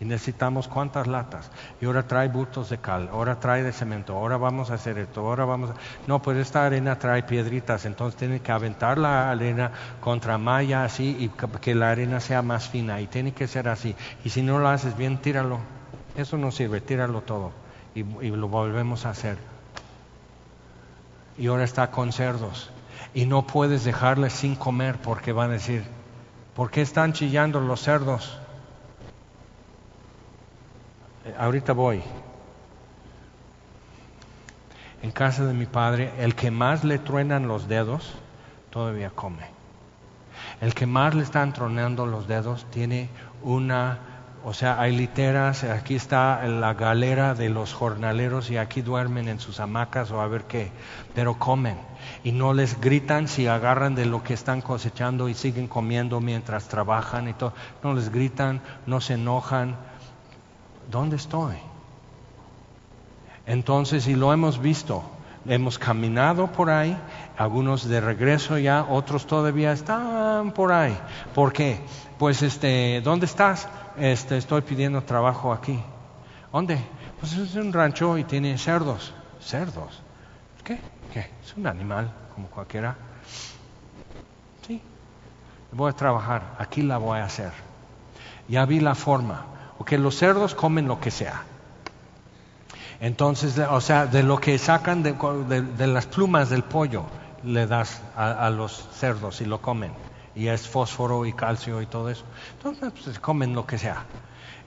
Y necesitamos cuántas latas. Y ahora trae bultos de cal, ahora trae de cemento, ahora vamos a hacer esto, ahora vamos a... No, pues esta arena trae piedritas, entonces tiene que aventar la arena contra malla así y que la arena sea más fina y tiene que ser así. Y si no lo haces bien, tíralo. Eso no sirve, tíralo todo y, y lo volvemos a hacer. Y ahora está con cerdos y no puedes dejarles sin comer porque van a decir, ¿por qué están chillando los cerdos? Eh, ahorita voy. En casa de mi padre, el que más le truenan los dedos, todavía come. El que más le están tronando los dedos tiene una, o sea, hay literas, aquí está la galera de los jornaleros y aquí duermen en sus hamacas o a ver qué, pero comen y no les gritan si agarran de lo que están cosechando y siguen comiendo mientras trabajan y todo, no les gritan, no se enojan, ¿dónde estoy? Entonces, y lo hemos visto, hemos caminado por ahí, algunos de regreso ya, otros todavía están por ahí. ¿Por qué? Pues este, ¿dónde estás? Este, estoy pidiendo trabajo aquí. ¿Dónde? Pues es un rancho y tiene cerdos. ¿Cerdos? ¿Qué? ¿Qué? Es un animal como cualquiera. Sí. Voy a trabajar, aquí la voy a hacer. Ya vi la forma porque los cerdos comen lo que sea. Entonces, o sea, de lo que sacan de, las plumas del pollo, le das a, los cerdos y lo comen. Y es fósforo y calcio y todo eso. Entonces, pues, comen lo que sea.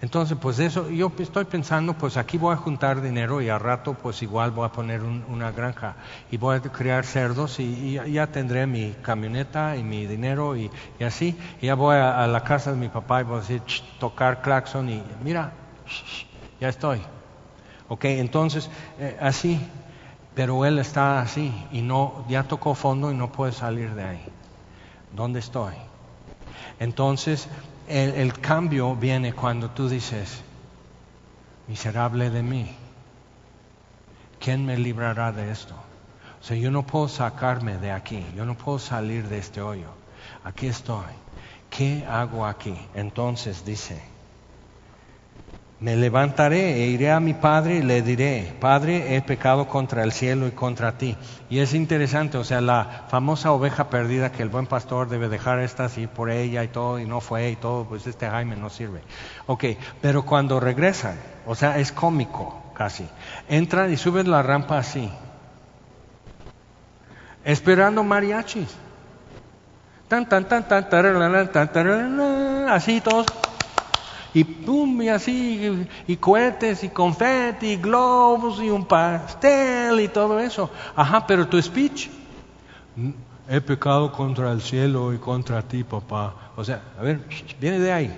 Entonces, pues eso, yo estoy pensando, pues aquí voy a juntar dinero y a rato, pues igual voy a poner una granja y voy a criar cerdos y, ya tendré mi camioneta y mi dinero y, así. Y ya voy a, la casa de mi papá y voy a decir, tocar claxon y mira, ya estoy. Ok, entonces, eh, así, pero él está así y no, ya tocó fondo y no puede salir de ahí. ¿Dónde estoy? Entonces, el, cambio viene cuando tú dices, miserable de mí, ¿quién me librará de esto? O sea, yo no puedo sacarme de aquí, yo no puedo salir de este hoyo. Aquí estoy. ¿Qué hago aquí? Entonces dice, me levantaré e iré a mi padre y le diré, Padre, he pecado contra el cielo y contra ti. Y es interesante, o sea, la famosa oveja perdida que el buen pastor debe dejar esta así por ella y todo, y no fue y todo, pues este Jaime no sirve. Ok, pero cuando regresan, o sea, es cómico casi, entran y suben la rampa así, esperando mariachis. Así todos y pum, y así, y, cohetes, y confeti, y globos, y un pastel, y todo eso. Ajá, pero tu speech, mm, he pecado contra el cielo y contra ti, papá. O sea, a ver, viene de ahí.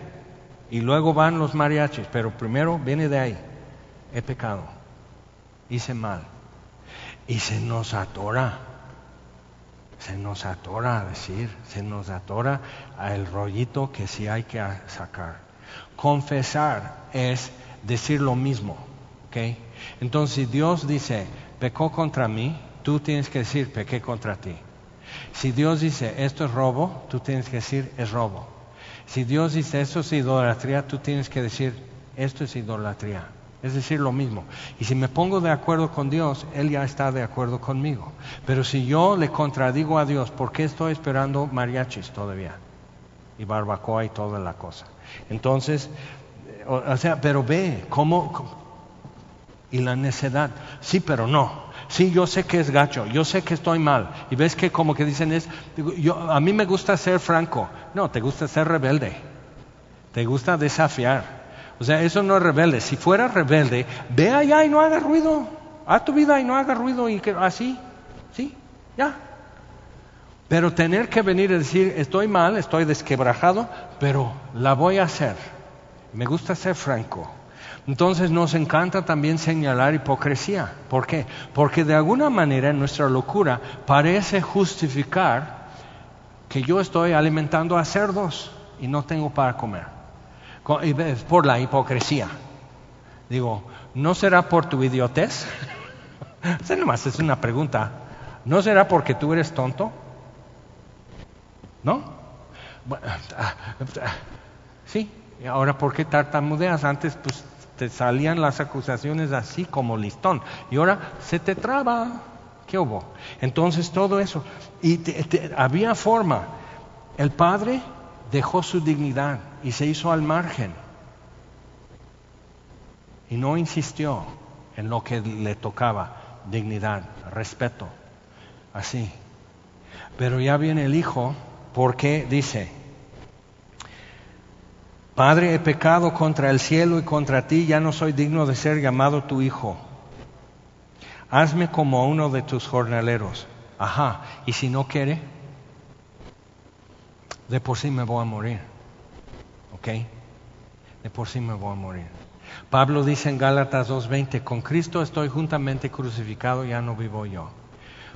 Y luego van los mariachis, pero primero viene de ahí. He pecado, hice mal. Y se nos atora. se nos atora a decir, se nos atora el rollito que sí hay que sacar. Confesar es decir lo mismo. Entonces, si Dios dice, pecó contra mí, tú tienes que decir, pequé contra ti. Si Dios dice, esto es robo, tú tienes que decir, es robo. Si Dios dice, esto es idolatría, tú tienes que decir, esto es idolatría. Es decir, lo mismo. Y si me pongo de acuerdo con Dios, Él ya está de acuerdo conmigo. Pero si yo le contradigo a Dios, ¿por qué estoy esperando mariachis todavía? Y barbacoa y toda la cosa. Entonces, o, sea, pero ve, ¿cómo? Y la necedad. Sí, pero no. Sí, yo sé que es gacho, yo sé que estoy mal. Y ves que como que dicen es, yo, a mí me gusta ser franco. No, te gusta ser rebelde. Te gusta desafiar. O sea, eso no es rebelde. Si fuera rebelde, ve allá y no haga ruido. Haz tu vida y no haga ruido y que así, sí, ya. Pero tener que venir y decir, estoy mal, estoy desquebrajado, pero la voy a hacer. Me gusta ser franco. Entonces nos encanta también señalar hipocresía. ¿Por qué? Porque de alguna manera nuestra locura parece justificar que yo estoy alimentando a cerdos y no tengo para comer por la hipocresía. Digo, ¿no será por tu idiotez? Nomás es una pregunta. ¿No será porque tú eres tonto? ¿No? Sí, y ahora ¿por qué tartamudeas? Antes pues te salían las acusaciones así como listón y ahora se te traba. ¿Qué hubo? Entonces todo eso. Y había forma. El Padre dejó su dignidad y se hizo al margen. Y no insistió en lo que le tocaba, dignidad, respeto, así. Pero ya viene el Hijo porque dice, Padre, he pecado contra el cielo y contra ti, ya no soy digno de ser llamado tu Hijo. Hazme como uno de tus jornaleros. Ajá, y si no quiere, de por sí me voy a morir. ¿Ok? De por sí me voy a morir. Pablo dice en Gálatas 2.20, con Cristo estoy juntamente crucificado, ya no vivo yo.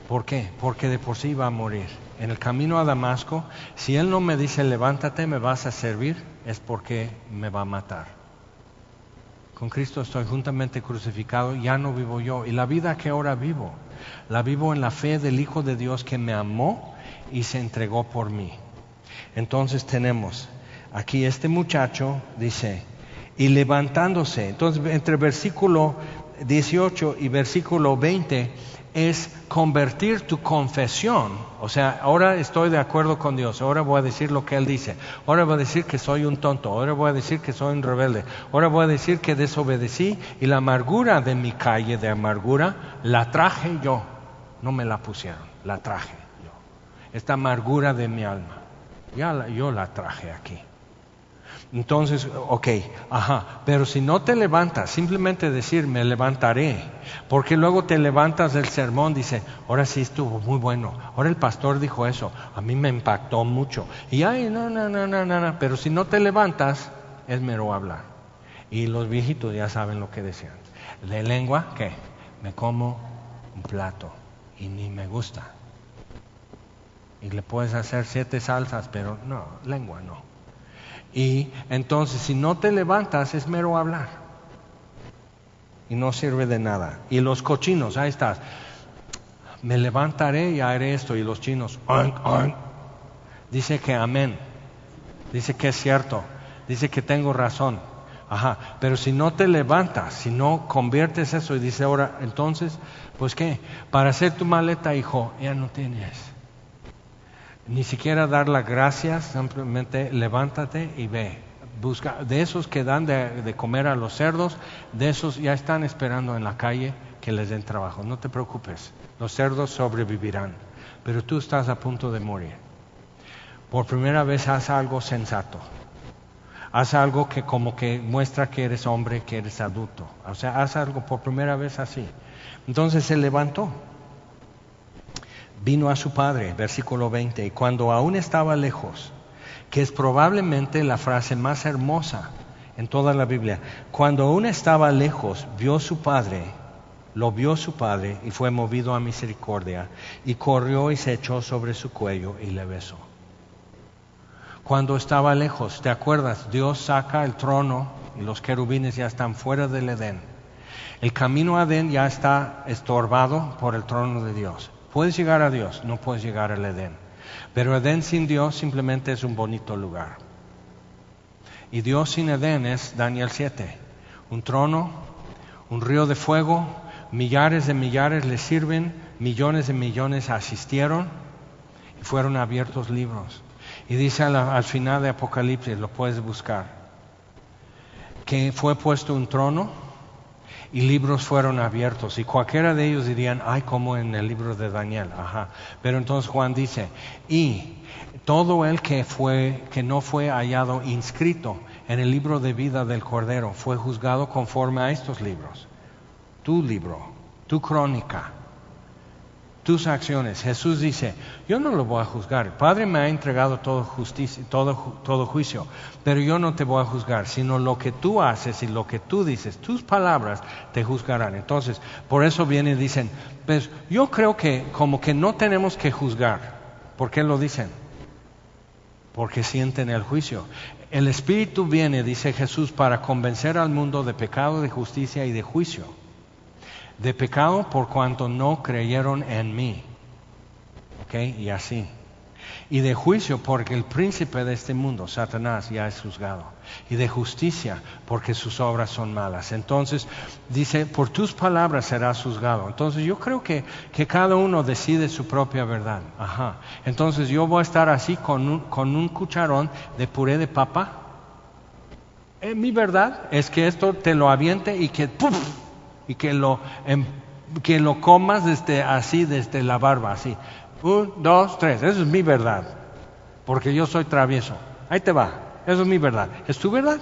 ¿Por qué? Porque de por sí va a morir. En el camino a Damasco, si Él no me dice levántate, me vas a servir, es porque me va a matar. Con Cristo estoy juntamente crucificado, ya no vivo yo. Y la vida que ahora vivo, la vivo en la fe del Hijo de Dios que me amó y se entregó por mí. Entonces tenemos aquí este muchacho, dice, y levantándose. Entonces, entre versículo 18 y versículo 20 es convertir tu confesión. O sea, ahora estoy de acuerdo con Dios, ahora voy a decir lo que Él dice, ahora voy a decir que soy un tonto, ahora voy a decir que soy un rebelde, ahora voy a decir que desobedecí y la amargura de mi calle de amargura la traje yo, no me la pusieron, la traje yo. Esta amargura de mi alma. Ya yo la traje aquí. Entonces, ok, ajá, pero si no te levantas, simplemente decir, me levantaré, porque luego te levantas del sermón, dice, ahora sí estuvo muy bueno, ahora el pastor dijo eso, a mí me impactó mucho, y ay, no, no, no, no, no, pero si no te levantas, es mero hablar. Y los viejitos ya saben lo que decían. De lengua, ¿qué? Me como un plato y ni me gusta y le puedes hacer siete salsas, pero no, lengua no. Y entonces si no te levantas es mero hablar. Y no sirve de nada. Y los cochinos, ahí estás, me levantaré y haré esto. Y los chinos, dice que amén, dice que es cierto, dice que tengo razón. Ajá, pero si no te levantas, si no conviertes eso y dice ahora, entonces, pues qué, para hacer tu maleta, hijo, ya no tienes ni siquiera dar las gracias, simplemente levántate y ve. Busca, de esos que dan de, comer a los cerdos, de esos ya están esperando en la calle que les den trabajo. No te preocupes, los cerdos sobrevivirán, pero tú estás a punto de morir. Por primera vez haz algo sensato. Haz algo que como que muestra que eres hombre, que eres adulto. O sea, haz algo por primera vez así. Entonces se levantó vino a su padre, versículo 20, y cuando aún estaba lejos, que es probablemente la frase más hermosa en toda la Biblia, cuando aún estaba lejos, vio su padre lo vio su padre y fue movido a misericordia, y corrió y se echó sobre su cuello y le besó. Cuando estaba lejos, ¿te acuerdas? Dios saca el trono y los querubines ya están fuera del Edén. El camino a Edén ya está estorbado por el trono de Dios. Puedes llegar a Dios, no puedes llegar al Edén. Pero Edén sin Dios simplemente es un bonito lugar. Y Dios sin Edén es Daniel 7. Un trono, un río de fuego, millares de millares le sirven, millones de millones asistieron y fueron abiertos libros. Y dice al, final de Apocalipsis, lo puedes buscar, que fue puesto un trono y libros fueron abiertos y cualquiera de ellos dirían, ay, como en el libro de Daniel, ajá. Pero entonces Juan dice, y todo el que fue que no fue hallado inscrito en el libro de vida del Cordero fue juzgado conforme a estos libros. Tu libro, tu crónica, tus acciones. Jesús dice, yo no lo voy a juzgar. El Padre me ha entregado todo, justicia, todo, todo juicio, pero yo no te voy a juzgar, sino lo que tú haces y lo que tú dices, tus palabras te juzgarán. Entonces, por eso vienen y dicen, pues yo creo que como que no tenemos que juzgar. ¿Por qué lo dicen? Porque sienten el juicio. El Espíritu viene, dice Jesús, para convencer al mundo de pecado, de justicia y de juicio de pecado por cuanto no creyeron en mí. ¿Ok? Y así. Y de juicio porque el príncipe de este mundo, Satanás, ya es juzgado. Y de justicia porque sus obras son malas. Entonces dice, por tus palabras serás juzgado. Entonces yo creo que, que cada uno decide su propia verdad. Ajá. Entonces yo voy a estar así con un, con un cucharón de puré de papa. Eh, mi verdad es que esto te lo aviente y que. Y que lo, em, que lo comas desde así, desde la barba, así. Un, dos, tres. Eso es mi verdad. Porque yo soy travieso. Ahí te va. Eso es mi verdad. ¿Es tu verdad?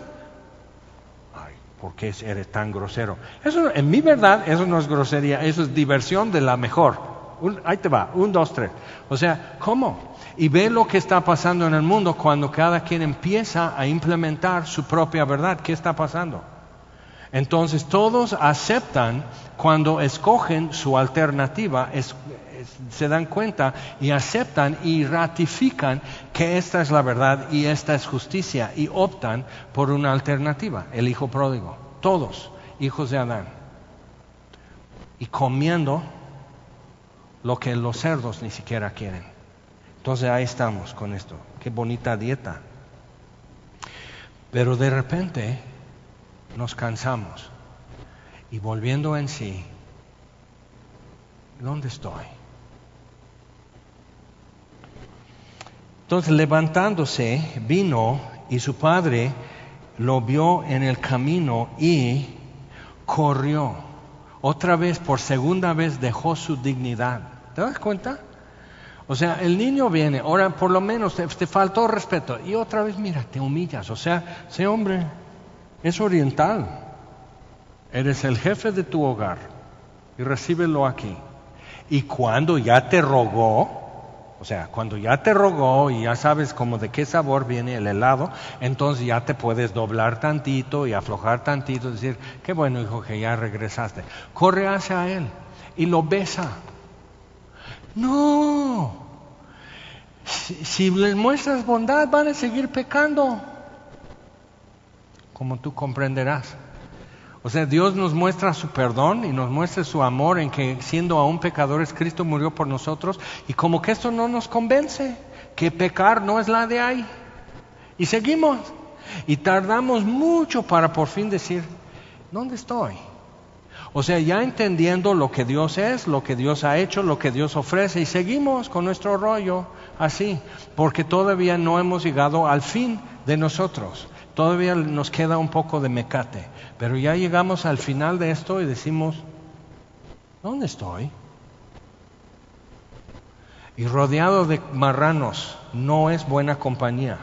Ay, ¿por qué eres tan grosero? Eso, en mi verdad, eso no es grosería. Eso es diversión de la mejor. ahí te va. Un, dos, tres. O sea, ¿cómo? Y ve lo que está pasando en el mundo cuando cada quien empieza a implementar su propia verdad. ¿Qué está pasando? Entonces todos aceptan cuando escogen su alternativa, se dan cuenta y aceptan y ratifican que esta es la verdad y esta es justicia y optan por una alternativa, el hijo pródigo, todos hijos de Adán. Y comiendo lo que los cerdos ni siquiera quieren. Entonces ahí estamos con esto. Qué bonita dieta. Pero de repente nos cansamos y volviendo en sí, ¿dónde estoy? Entonces levantándose, vino y su padre lo vio en el camino y corrió. Otra vez, por segunda vez, dejó su dignidad. ¿Te das cuenta? O sea, el niño viene, ahora por lo menos te, te faltó respeto y otra vez, mira, te humillas. O sea, ese hombre es oriental. Eres el jefe de tu hogar y recíbelo aquí. Y cuando ya te rogó, o sea, cuando ya te rogó y ya sabes como de qué sabor viene el helado, entonces ya te puedes doblar tantito y aflojar tantito, decir, qué bueno hijo que ya regresaste. Corre hacia él y lo besa. No, si, si les muestras bondad van a seguir pecando como tú comprenderás. O sea, Dios nos muestra su perdón y nos muestra su amor en que siendo aún pecadores, Cristo murió por nosotros y como que esto no nos convence, que pecar no es la de ahí. Y seguimos. Y tardamos mucho para por fin decir, ¿dónde estoy? O sea, ya entendiendo lo que Dios es, lo que Dios ha hecho, lo que Dios ofrece, y seguimos con nuestro rollo así, porque todavía no hemos llegado al fin de nosotros. Todavía nos queda un poco de mecate, pero ya llegamos al final de esto y decimos, ¿dónde estoy? Y rodeado de marranos no es buena compañía.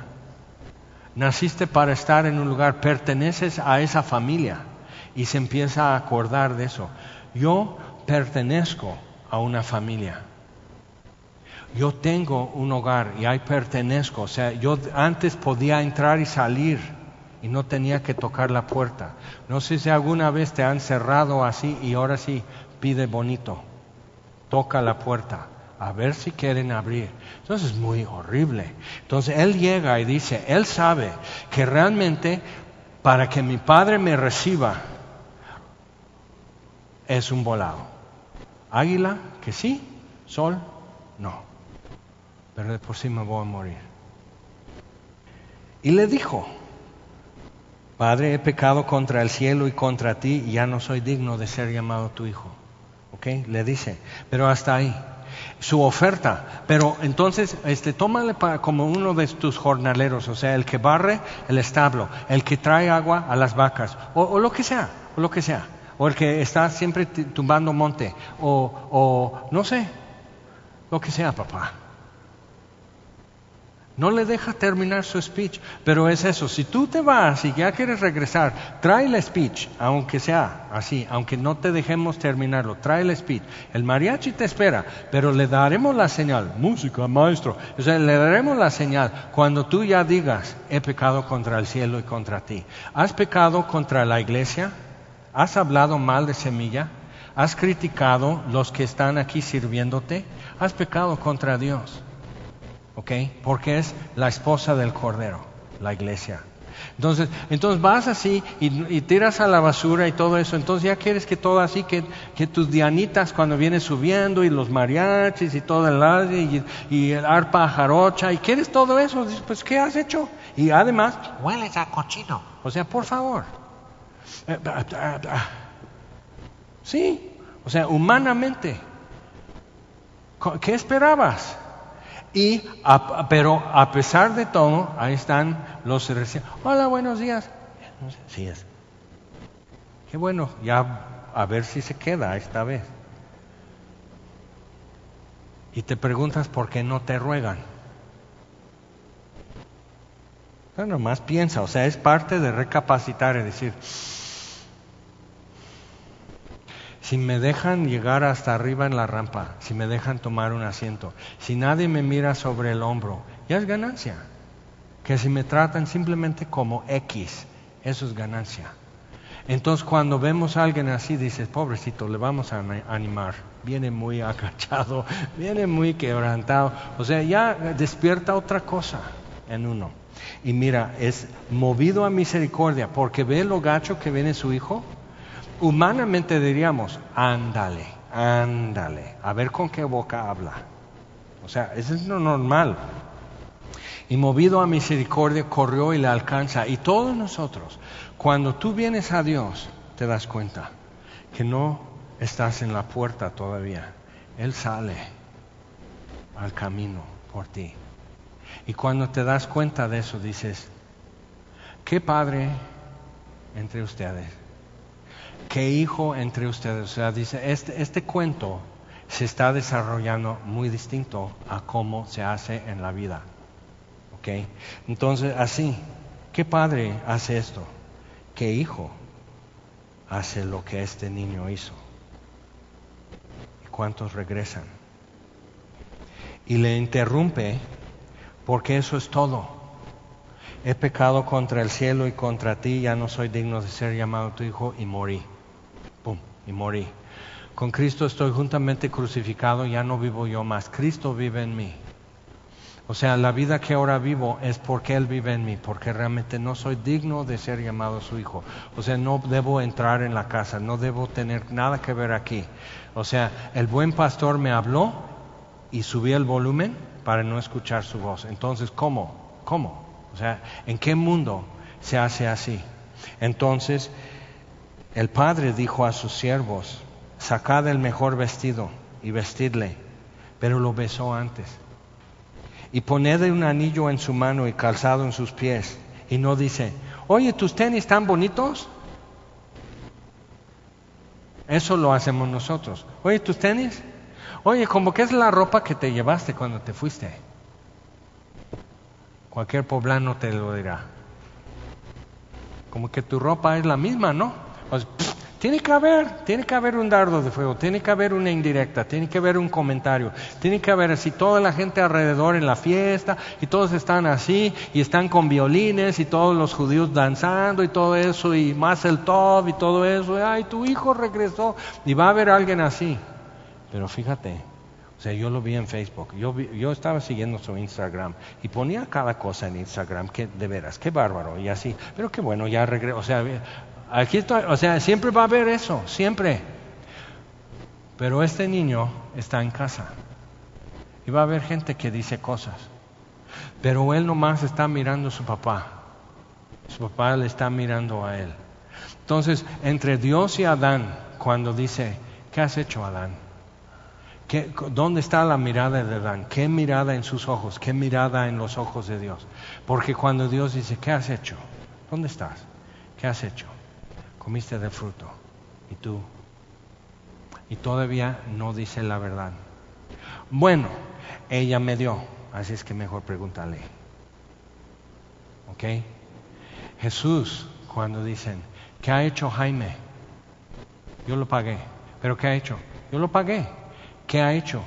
Naciste para estar en un lugar, perteneces a esa familia y se empieza a acordar de eso. Yo pertenezco a una familia. Yo tengo un hogar y ahí pertenezco. O sea, yo antes podía entrar y salir y no tenía que tocar la puerta. No sé si alguna vez te han cerrado así y ahora sí pide bonito, toca la puerta, a ver si quieren abrir. Entonces es muy horrible. Entonces él llega y dice, él sabe que realmente para que mi padre me reciba es un volado. Águila, que sí, sol, no. Pero de por sí me voy a morir. Y le dijo, Padre, he pecado contra el cielo y contra ti y ya no soy digno de ser llamado tu hijo. ¿Ok? Le dice, pero hasta ahí. Su oferta, pero entonces, este, tómale como uno de tus jornaleros, o sea, el que barre el establo, el que trae agua a las vacas, o, lo que sea, o lo que sea, o el que está siempre tumbando monte, o, o no sé, lo que sea, papá. No le deja terminar su speech, pero es eso, si tú te vas y ya quieres regresar, trae el speech, aunque sea así, aunque no te dejemos terminarlo, trae el speech. El mariachi te espera, pero le daremos la señal, música, maestro, le daremos la señal cuando tú ya digas, he pecado contra el cielo y contra ti. ¿Has pecado contra la iglesia? ¿Has hablado mal de semilla? ¿Has criticado los que están aquí sirviéndote? ¿Has pecado contra Dios? ¿Ok? Porque es la esposa del Cordero, la iglesia. Entonces, entonces vas así y, tiras a la basura y todo eso. Entonces ya quieres que todo así, que, que tus dianitas cuando vienes subiendo y los mariachis y todo el y, y el arpa jarocha y quieres todo eso. Pues ¿qué has hecho? Y además hueles a cochino. O sea, por favor. Eh, sí, o sea, humanamente. ¿Qué esperabas? Y, pero a pesar de todo, ahí están los recién. Hola, buenos días. Sí es. Qué bueno, ya a ver si se queda esta vez. Y te preguntas por qué no te ruegan. Bueno, más piensa, o sea, es parte de recapacitar y decir, si me dejan llegar hasta arriba en la rampa, si me dejan tomar un asiento, si nadie me mira sobre el hombro, ya es ganancia. Que si me tratan simplemente como X, eso es ganancia. Entonces cuando vemos a alguien así, dices, pobrecito, le vamos a animar. Viene muy agachado, viene muy quebrantado. O sea, ya despierta otra cosa en uno. Y mira, es movido a misericordia porque ve lo gacho que viene su hijo humanamente diríamos, ándale, ándale, a ver con qué boca habla. O sea, eso es lo normal. Y movido a misericordia, corrió y le alcanza. Y todos nosotros, cuando tú vienes a Dios, te das cuenta que no estás en la puerta todavía. Él sale al camino por ti. Y cuando te das cuenta de eso, dices, ¿qué padre entre ustedes ¿qué hijo entre ustedes? O sea, dice, este, este cuento se está desarrollando muy distinto a cómo se hace en la vida. ¿Ok? Entonces, así, ¿qué padre hace esto? ¿Qué hijo hace lo que este niño hizo? ¿Y cuántos regresan? Y le interrumpe porque eso es todo. He pecado contra el cielo y contra ti, ya no soy digno de ser llamado tu hijo y morí y morí. Con Cristo estoy juntamente crucificado, ya no vivo yo más, Cristo vive en mí. O sea, la vida que ahora vivo es porque Él vive en mí, porque realmente no soy digno de ser llamado su hijo. O sea, no debo entrar en la casa, no debo tener nada que ver aquí. O sea, el buen pastor me habló y subí el volumen para no escuchar su voz. Entonces, ¿cómo? ¿Cómo? O sea, ¿en qué mundo se hace así? Entonces, el padre dijo a sus siervos, sacad el mejor vestido y vestidle, pero lo besó antes. Y poned un anillo en su mano y calzado en sus pies. Y no dice, oye, tus tenis están bonitos. Eso lo hacemos nosotros. Oye, tus tenis. Oye, como que es la ropa que te llevaste cuando te fuiste. Cualquier poblano te lo dirá. Como que tu ropa es la misma, ¿no? Tiene que haber, tiene que haber un dardo de fuego, tiene que haber una indirecta, tiene que haber un comentario, tiene que haber así toda la gente alrededor en la fiesta y todos están así y están con violines y todos los judíos danzando y todo eso y más el top y todo eso, ay, tu hijo regresó y va a haber alguien así. Pero fíjate, o sea, yo lo vi en Facebook, yo, yo estaba siguiendo su Instagram y ponía cada cosa en Instagram, que de veras, qué bárbaro y así, pero qué bueno, ya regresó, o sea, Aquí estoy, o sea, siempre va a haber eso, siempre. Pero este niño está en casa y va a haber gente que dice cosas. Pero él nomás está mirando a su papá. Su papá le está mirando a él. Entonces, entre Dios y Adán, cuando dice, ¿qué has hecho, Adán? ¿Qué, ¿Dónde está la mirada de Adán? ¿Qué mirada en sus ojos? ¿Qué mirada en los ojos de Dios? Porque cuando Dios dice, ¿qué has hecho? ¿Dónde estás? ¿Qué has hecho? Comiste del fruto. ¿Y tú? Y todavía no dice la verdad. Bueno, ella me dio, así es que mejor pregúntale. ¿Ok? Jesús, cuando dicen, ¿qué ha hecho Jaime? Yo lo pagué. ¿Pero qué ha hecho? Yo lo pagué. ¿Qué ha hecho?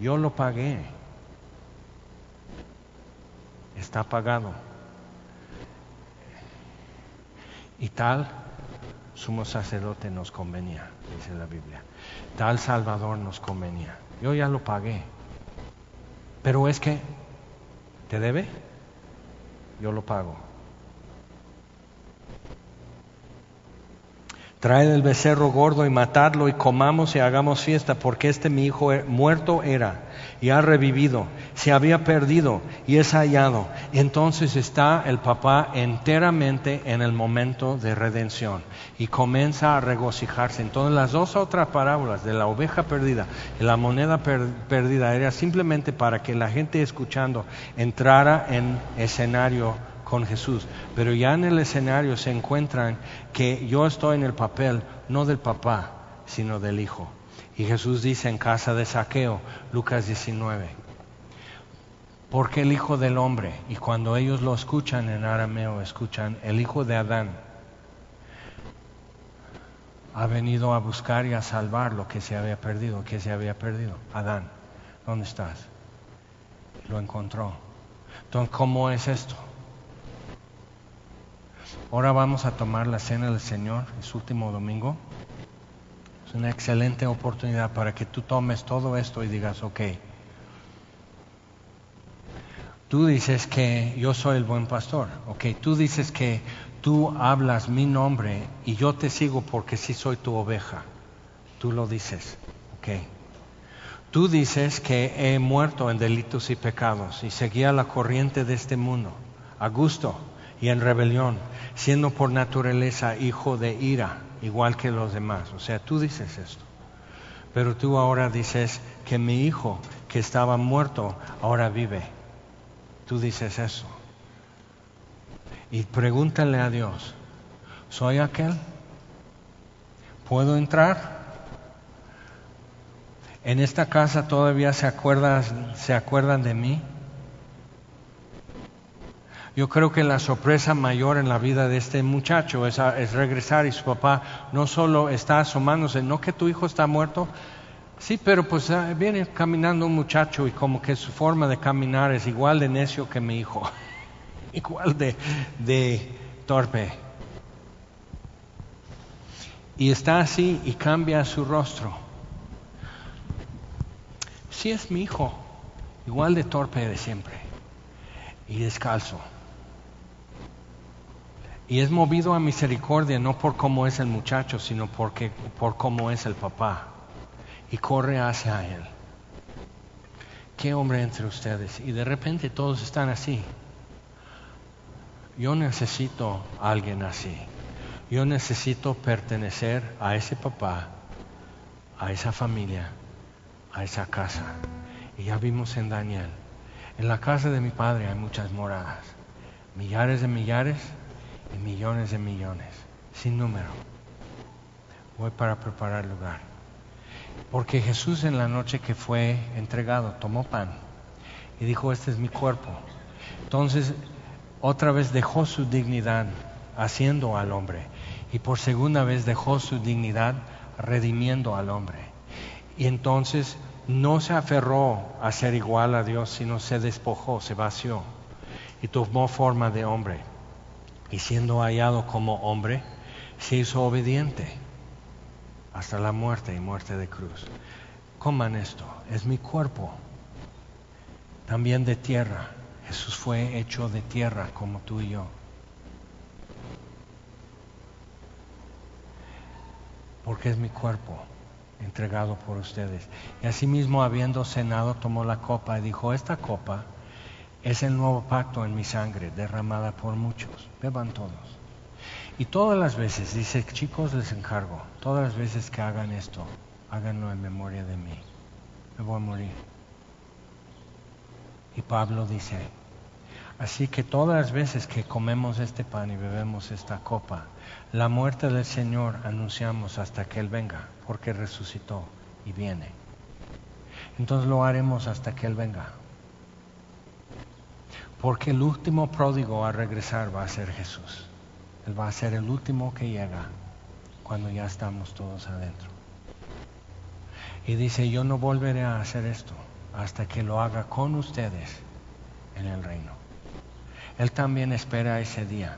Yo lo pagué. Está pagado. Y tal sumo sacerdote nos convenía, dice la Biblia. Tal Salvador nos convenía. Yo ya lo pagué. Pero es que, ¿te debe? Yo lo pago. Traed el becerro gordo y matadlo y comamos y hagamos fiesta, porque este mi hijo muerto era y ha revivido, se había perdido y es hallado. Entonces está el papá enteramente en el momento de redención y comienza a regocijarse. Entonces las dos otras parábolas de la oveja perdida y la moneda perdida era simplemente para que la gente escuchando entrara en escenario con Jesús, pero ya en el escenario se encuentran que yo estoy en el papel no del papá, sino del hijo. Y Jesús dice en casa de saqueo, Lucas 19, porque el Hijo del Hombre, y cuando ellos lo escuchan en arameo, escuchan, el Hijo de Adán ha venido a buscar y a salvar lo que se había perdido, que se había perdido. Adán, ¿dónde estás? Lo encontró. Entonces, ¿cómo es esto? Ahora vamos a tomar la cena del Señor, es último domingo. Es una excelente oportunidad para que tú tomes todo esto y digas, ok, tú dices que yo soy el buen pastor, ok, tú dices que tú hablas mi nombre y yo te sigo porque sí soy tu oveja, tú lo dices, ok. Tú dices que he muerto en delitos y pecados y seguía la corriente de este mundo, a gusto y en rebelión, siendo por naturaleza hijo de ira igual que los demás. O sea, tú dices esto. Pero tú ahora dices que mi hijo que estaba muerto ahora vive. Tú dices eso. Y pregúntale a Dios, ¿soy aquel? ¿Puedo entrar? ¿En esta casa todavía se acuerdan, se acuerdan de mí? Yo creo que la sorpresa mayor en la vida de este muchacho es, regresar y su papá no solo está asomándose, no que tu hijo está muerto, sí, pero pues ah, viene caminando un muchacho y como que su forma de caminar es igual de necio que mi hijo, igual de, de torpe. Y está así y cambia su rostro. Sí es mi hijo, igual de torpe de siempre y descalzo. Y es movido a misericordia no por cómo es el muchacho, sino porque, por cómo es el papá. Y corre hacia él. ¿Qué hombre entre ustedes? Y de repente todos están así. Yo necesito a alguien así. Yo necesito pertenecer a ese papá, a esa familia, a esa casa. Y ya vimos en Daniel, en la casa de mi padre hay muchas moradas, millares de millares y millones de millones, sin número. Voy para preparar lugar. Porque Jesús en la noche que fue entregado tomó pan y dijo, este es mi cuerpo. Entonces otra vez dejó su dignidad haciendo al hombre y por segunda vez dejó su dignidad redimiendo al hombre. Y entonces no se aferró a ser igual a Dios, sino se despojó, se vació y tomó forma de hombre. Y siendo hallado como hombre, se hizo obediente hasta la muerte y muerte de cruz. Coman esto, es mi cuerpo, también de tierra. Jesús fue hecho de tierra como tú y yo. Porque es mi cuerpo entregado por ustedes. Y asimismo, habiendo cenado, tomó la copa y dijo, esta copa es el nuevo pacto en mi sangre, derramada por muchos. Beban todos. Y todas las veces, dice, chicos, les encargo, todas las veces que hagan esto, háganlo en memoria de mí. Me voy a morir. Y Pablo dice, así que todas las veces que comemos este pan y bebemos esta copa, la muerte del Señor anunciamos hasta que Él venga, porque resucitó y viene. Entonces lo haremos hasta que Él venga. Porque el último pródigo a regresar va a ser Jesús. Él va a ser el último que llega cuando ya estamos todos adentro. Y dice, yo no volveré a hacer esto hasta que lo haga con ustedes en el reino. Él también espera ese día.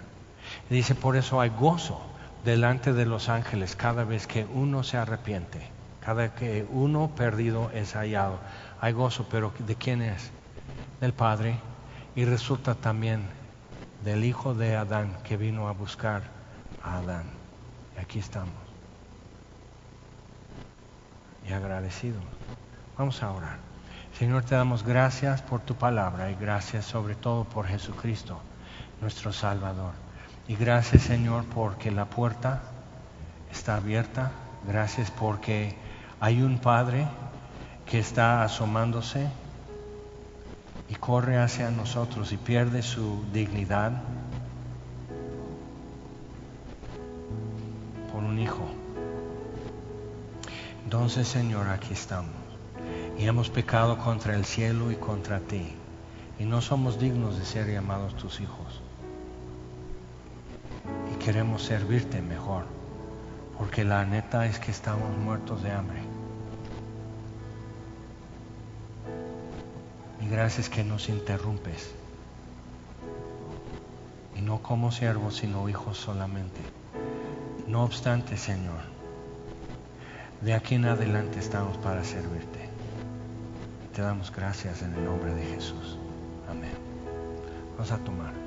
dice, por eso hay gozo delante de los ángeles cada vez que uno se arrepiente, cada que uno perdido es hallado. Hay gozo, pero ¿de quién es? Del Padre y resulta también del hijo de Adán que vino a buscar a Adán. Y aquí estamos. Y agradecidos. Vamos a orar. Señor, te damos gracias por tu palabra y gracias sobre todo por Jesucristo, nuestro Salvador. Y gracias, Señor, porque la puerta está abierta. Gracias porque hay un Padre que está asomándose y corre hacia nosotros y pierde su dignidad por un hijo. Entonces, Señor, aquí estamos. Y hemos pecado contra el cielo y contra ti. Y no somos dignos de ser llamados tus hijos. Y queremos servirte mejor. Porque la neta es que estamos muertos de hambre. Y gracias que nos interrumpes. Y no como siervos, sino hijos solamente. No obstante, Señor, de aquí en adelante estamos para servirte. Te damos gracias en el nombre de Jesús. Amén. Vamos a tomar.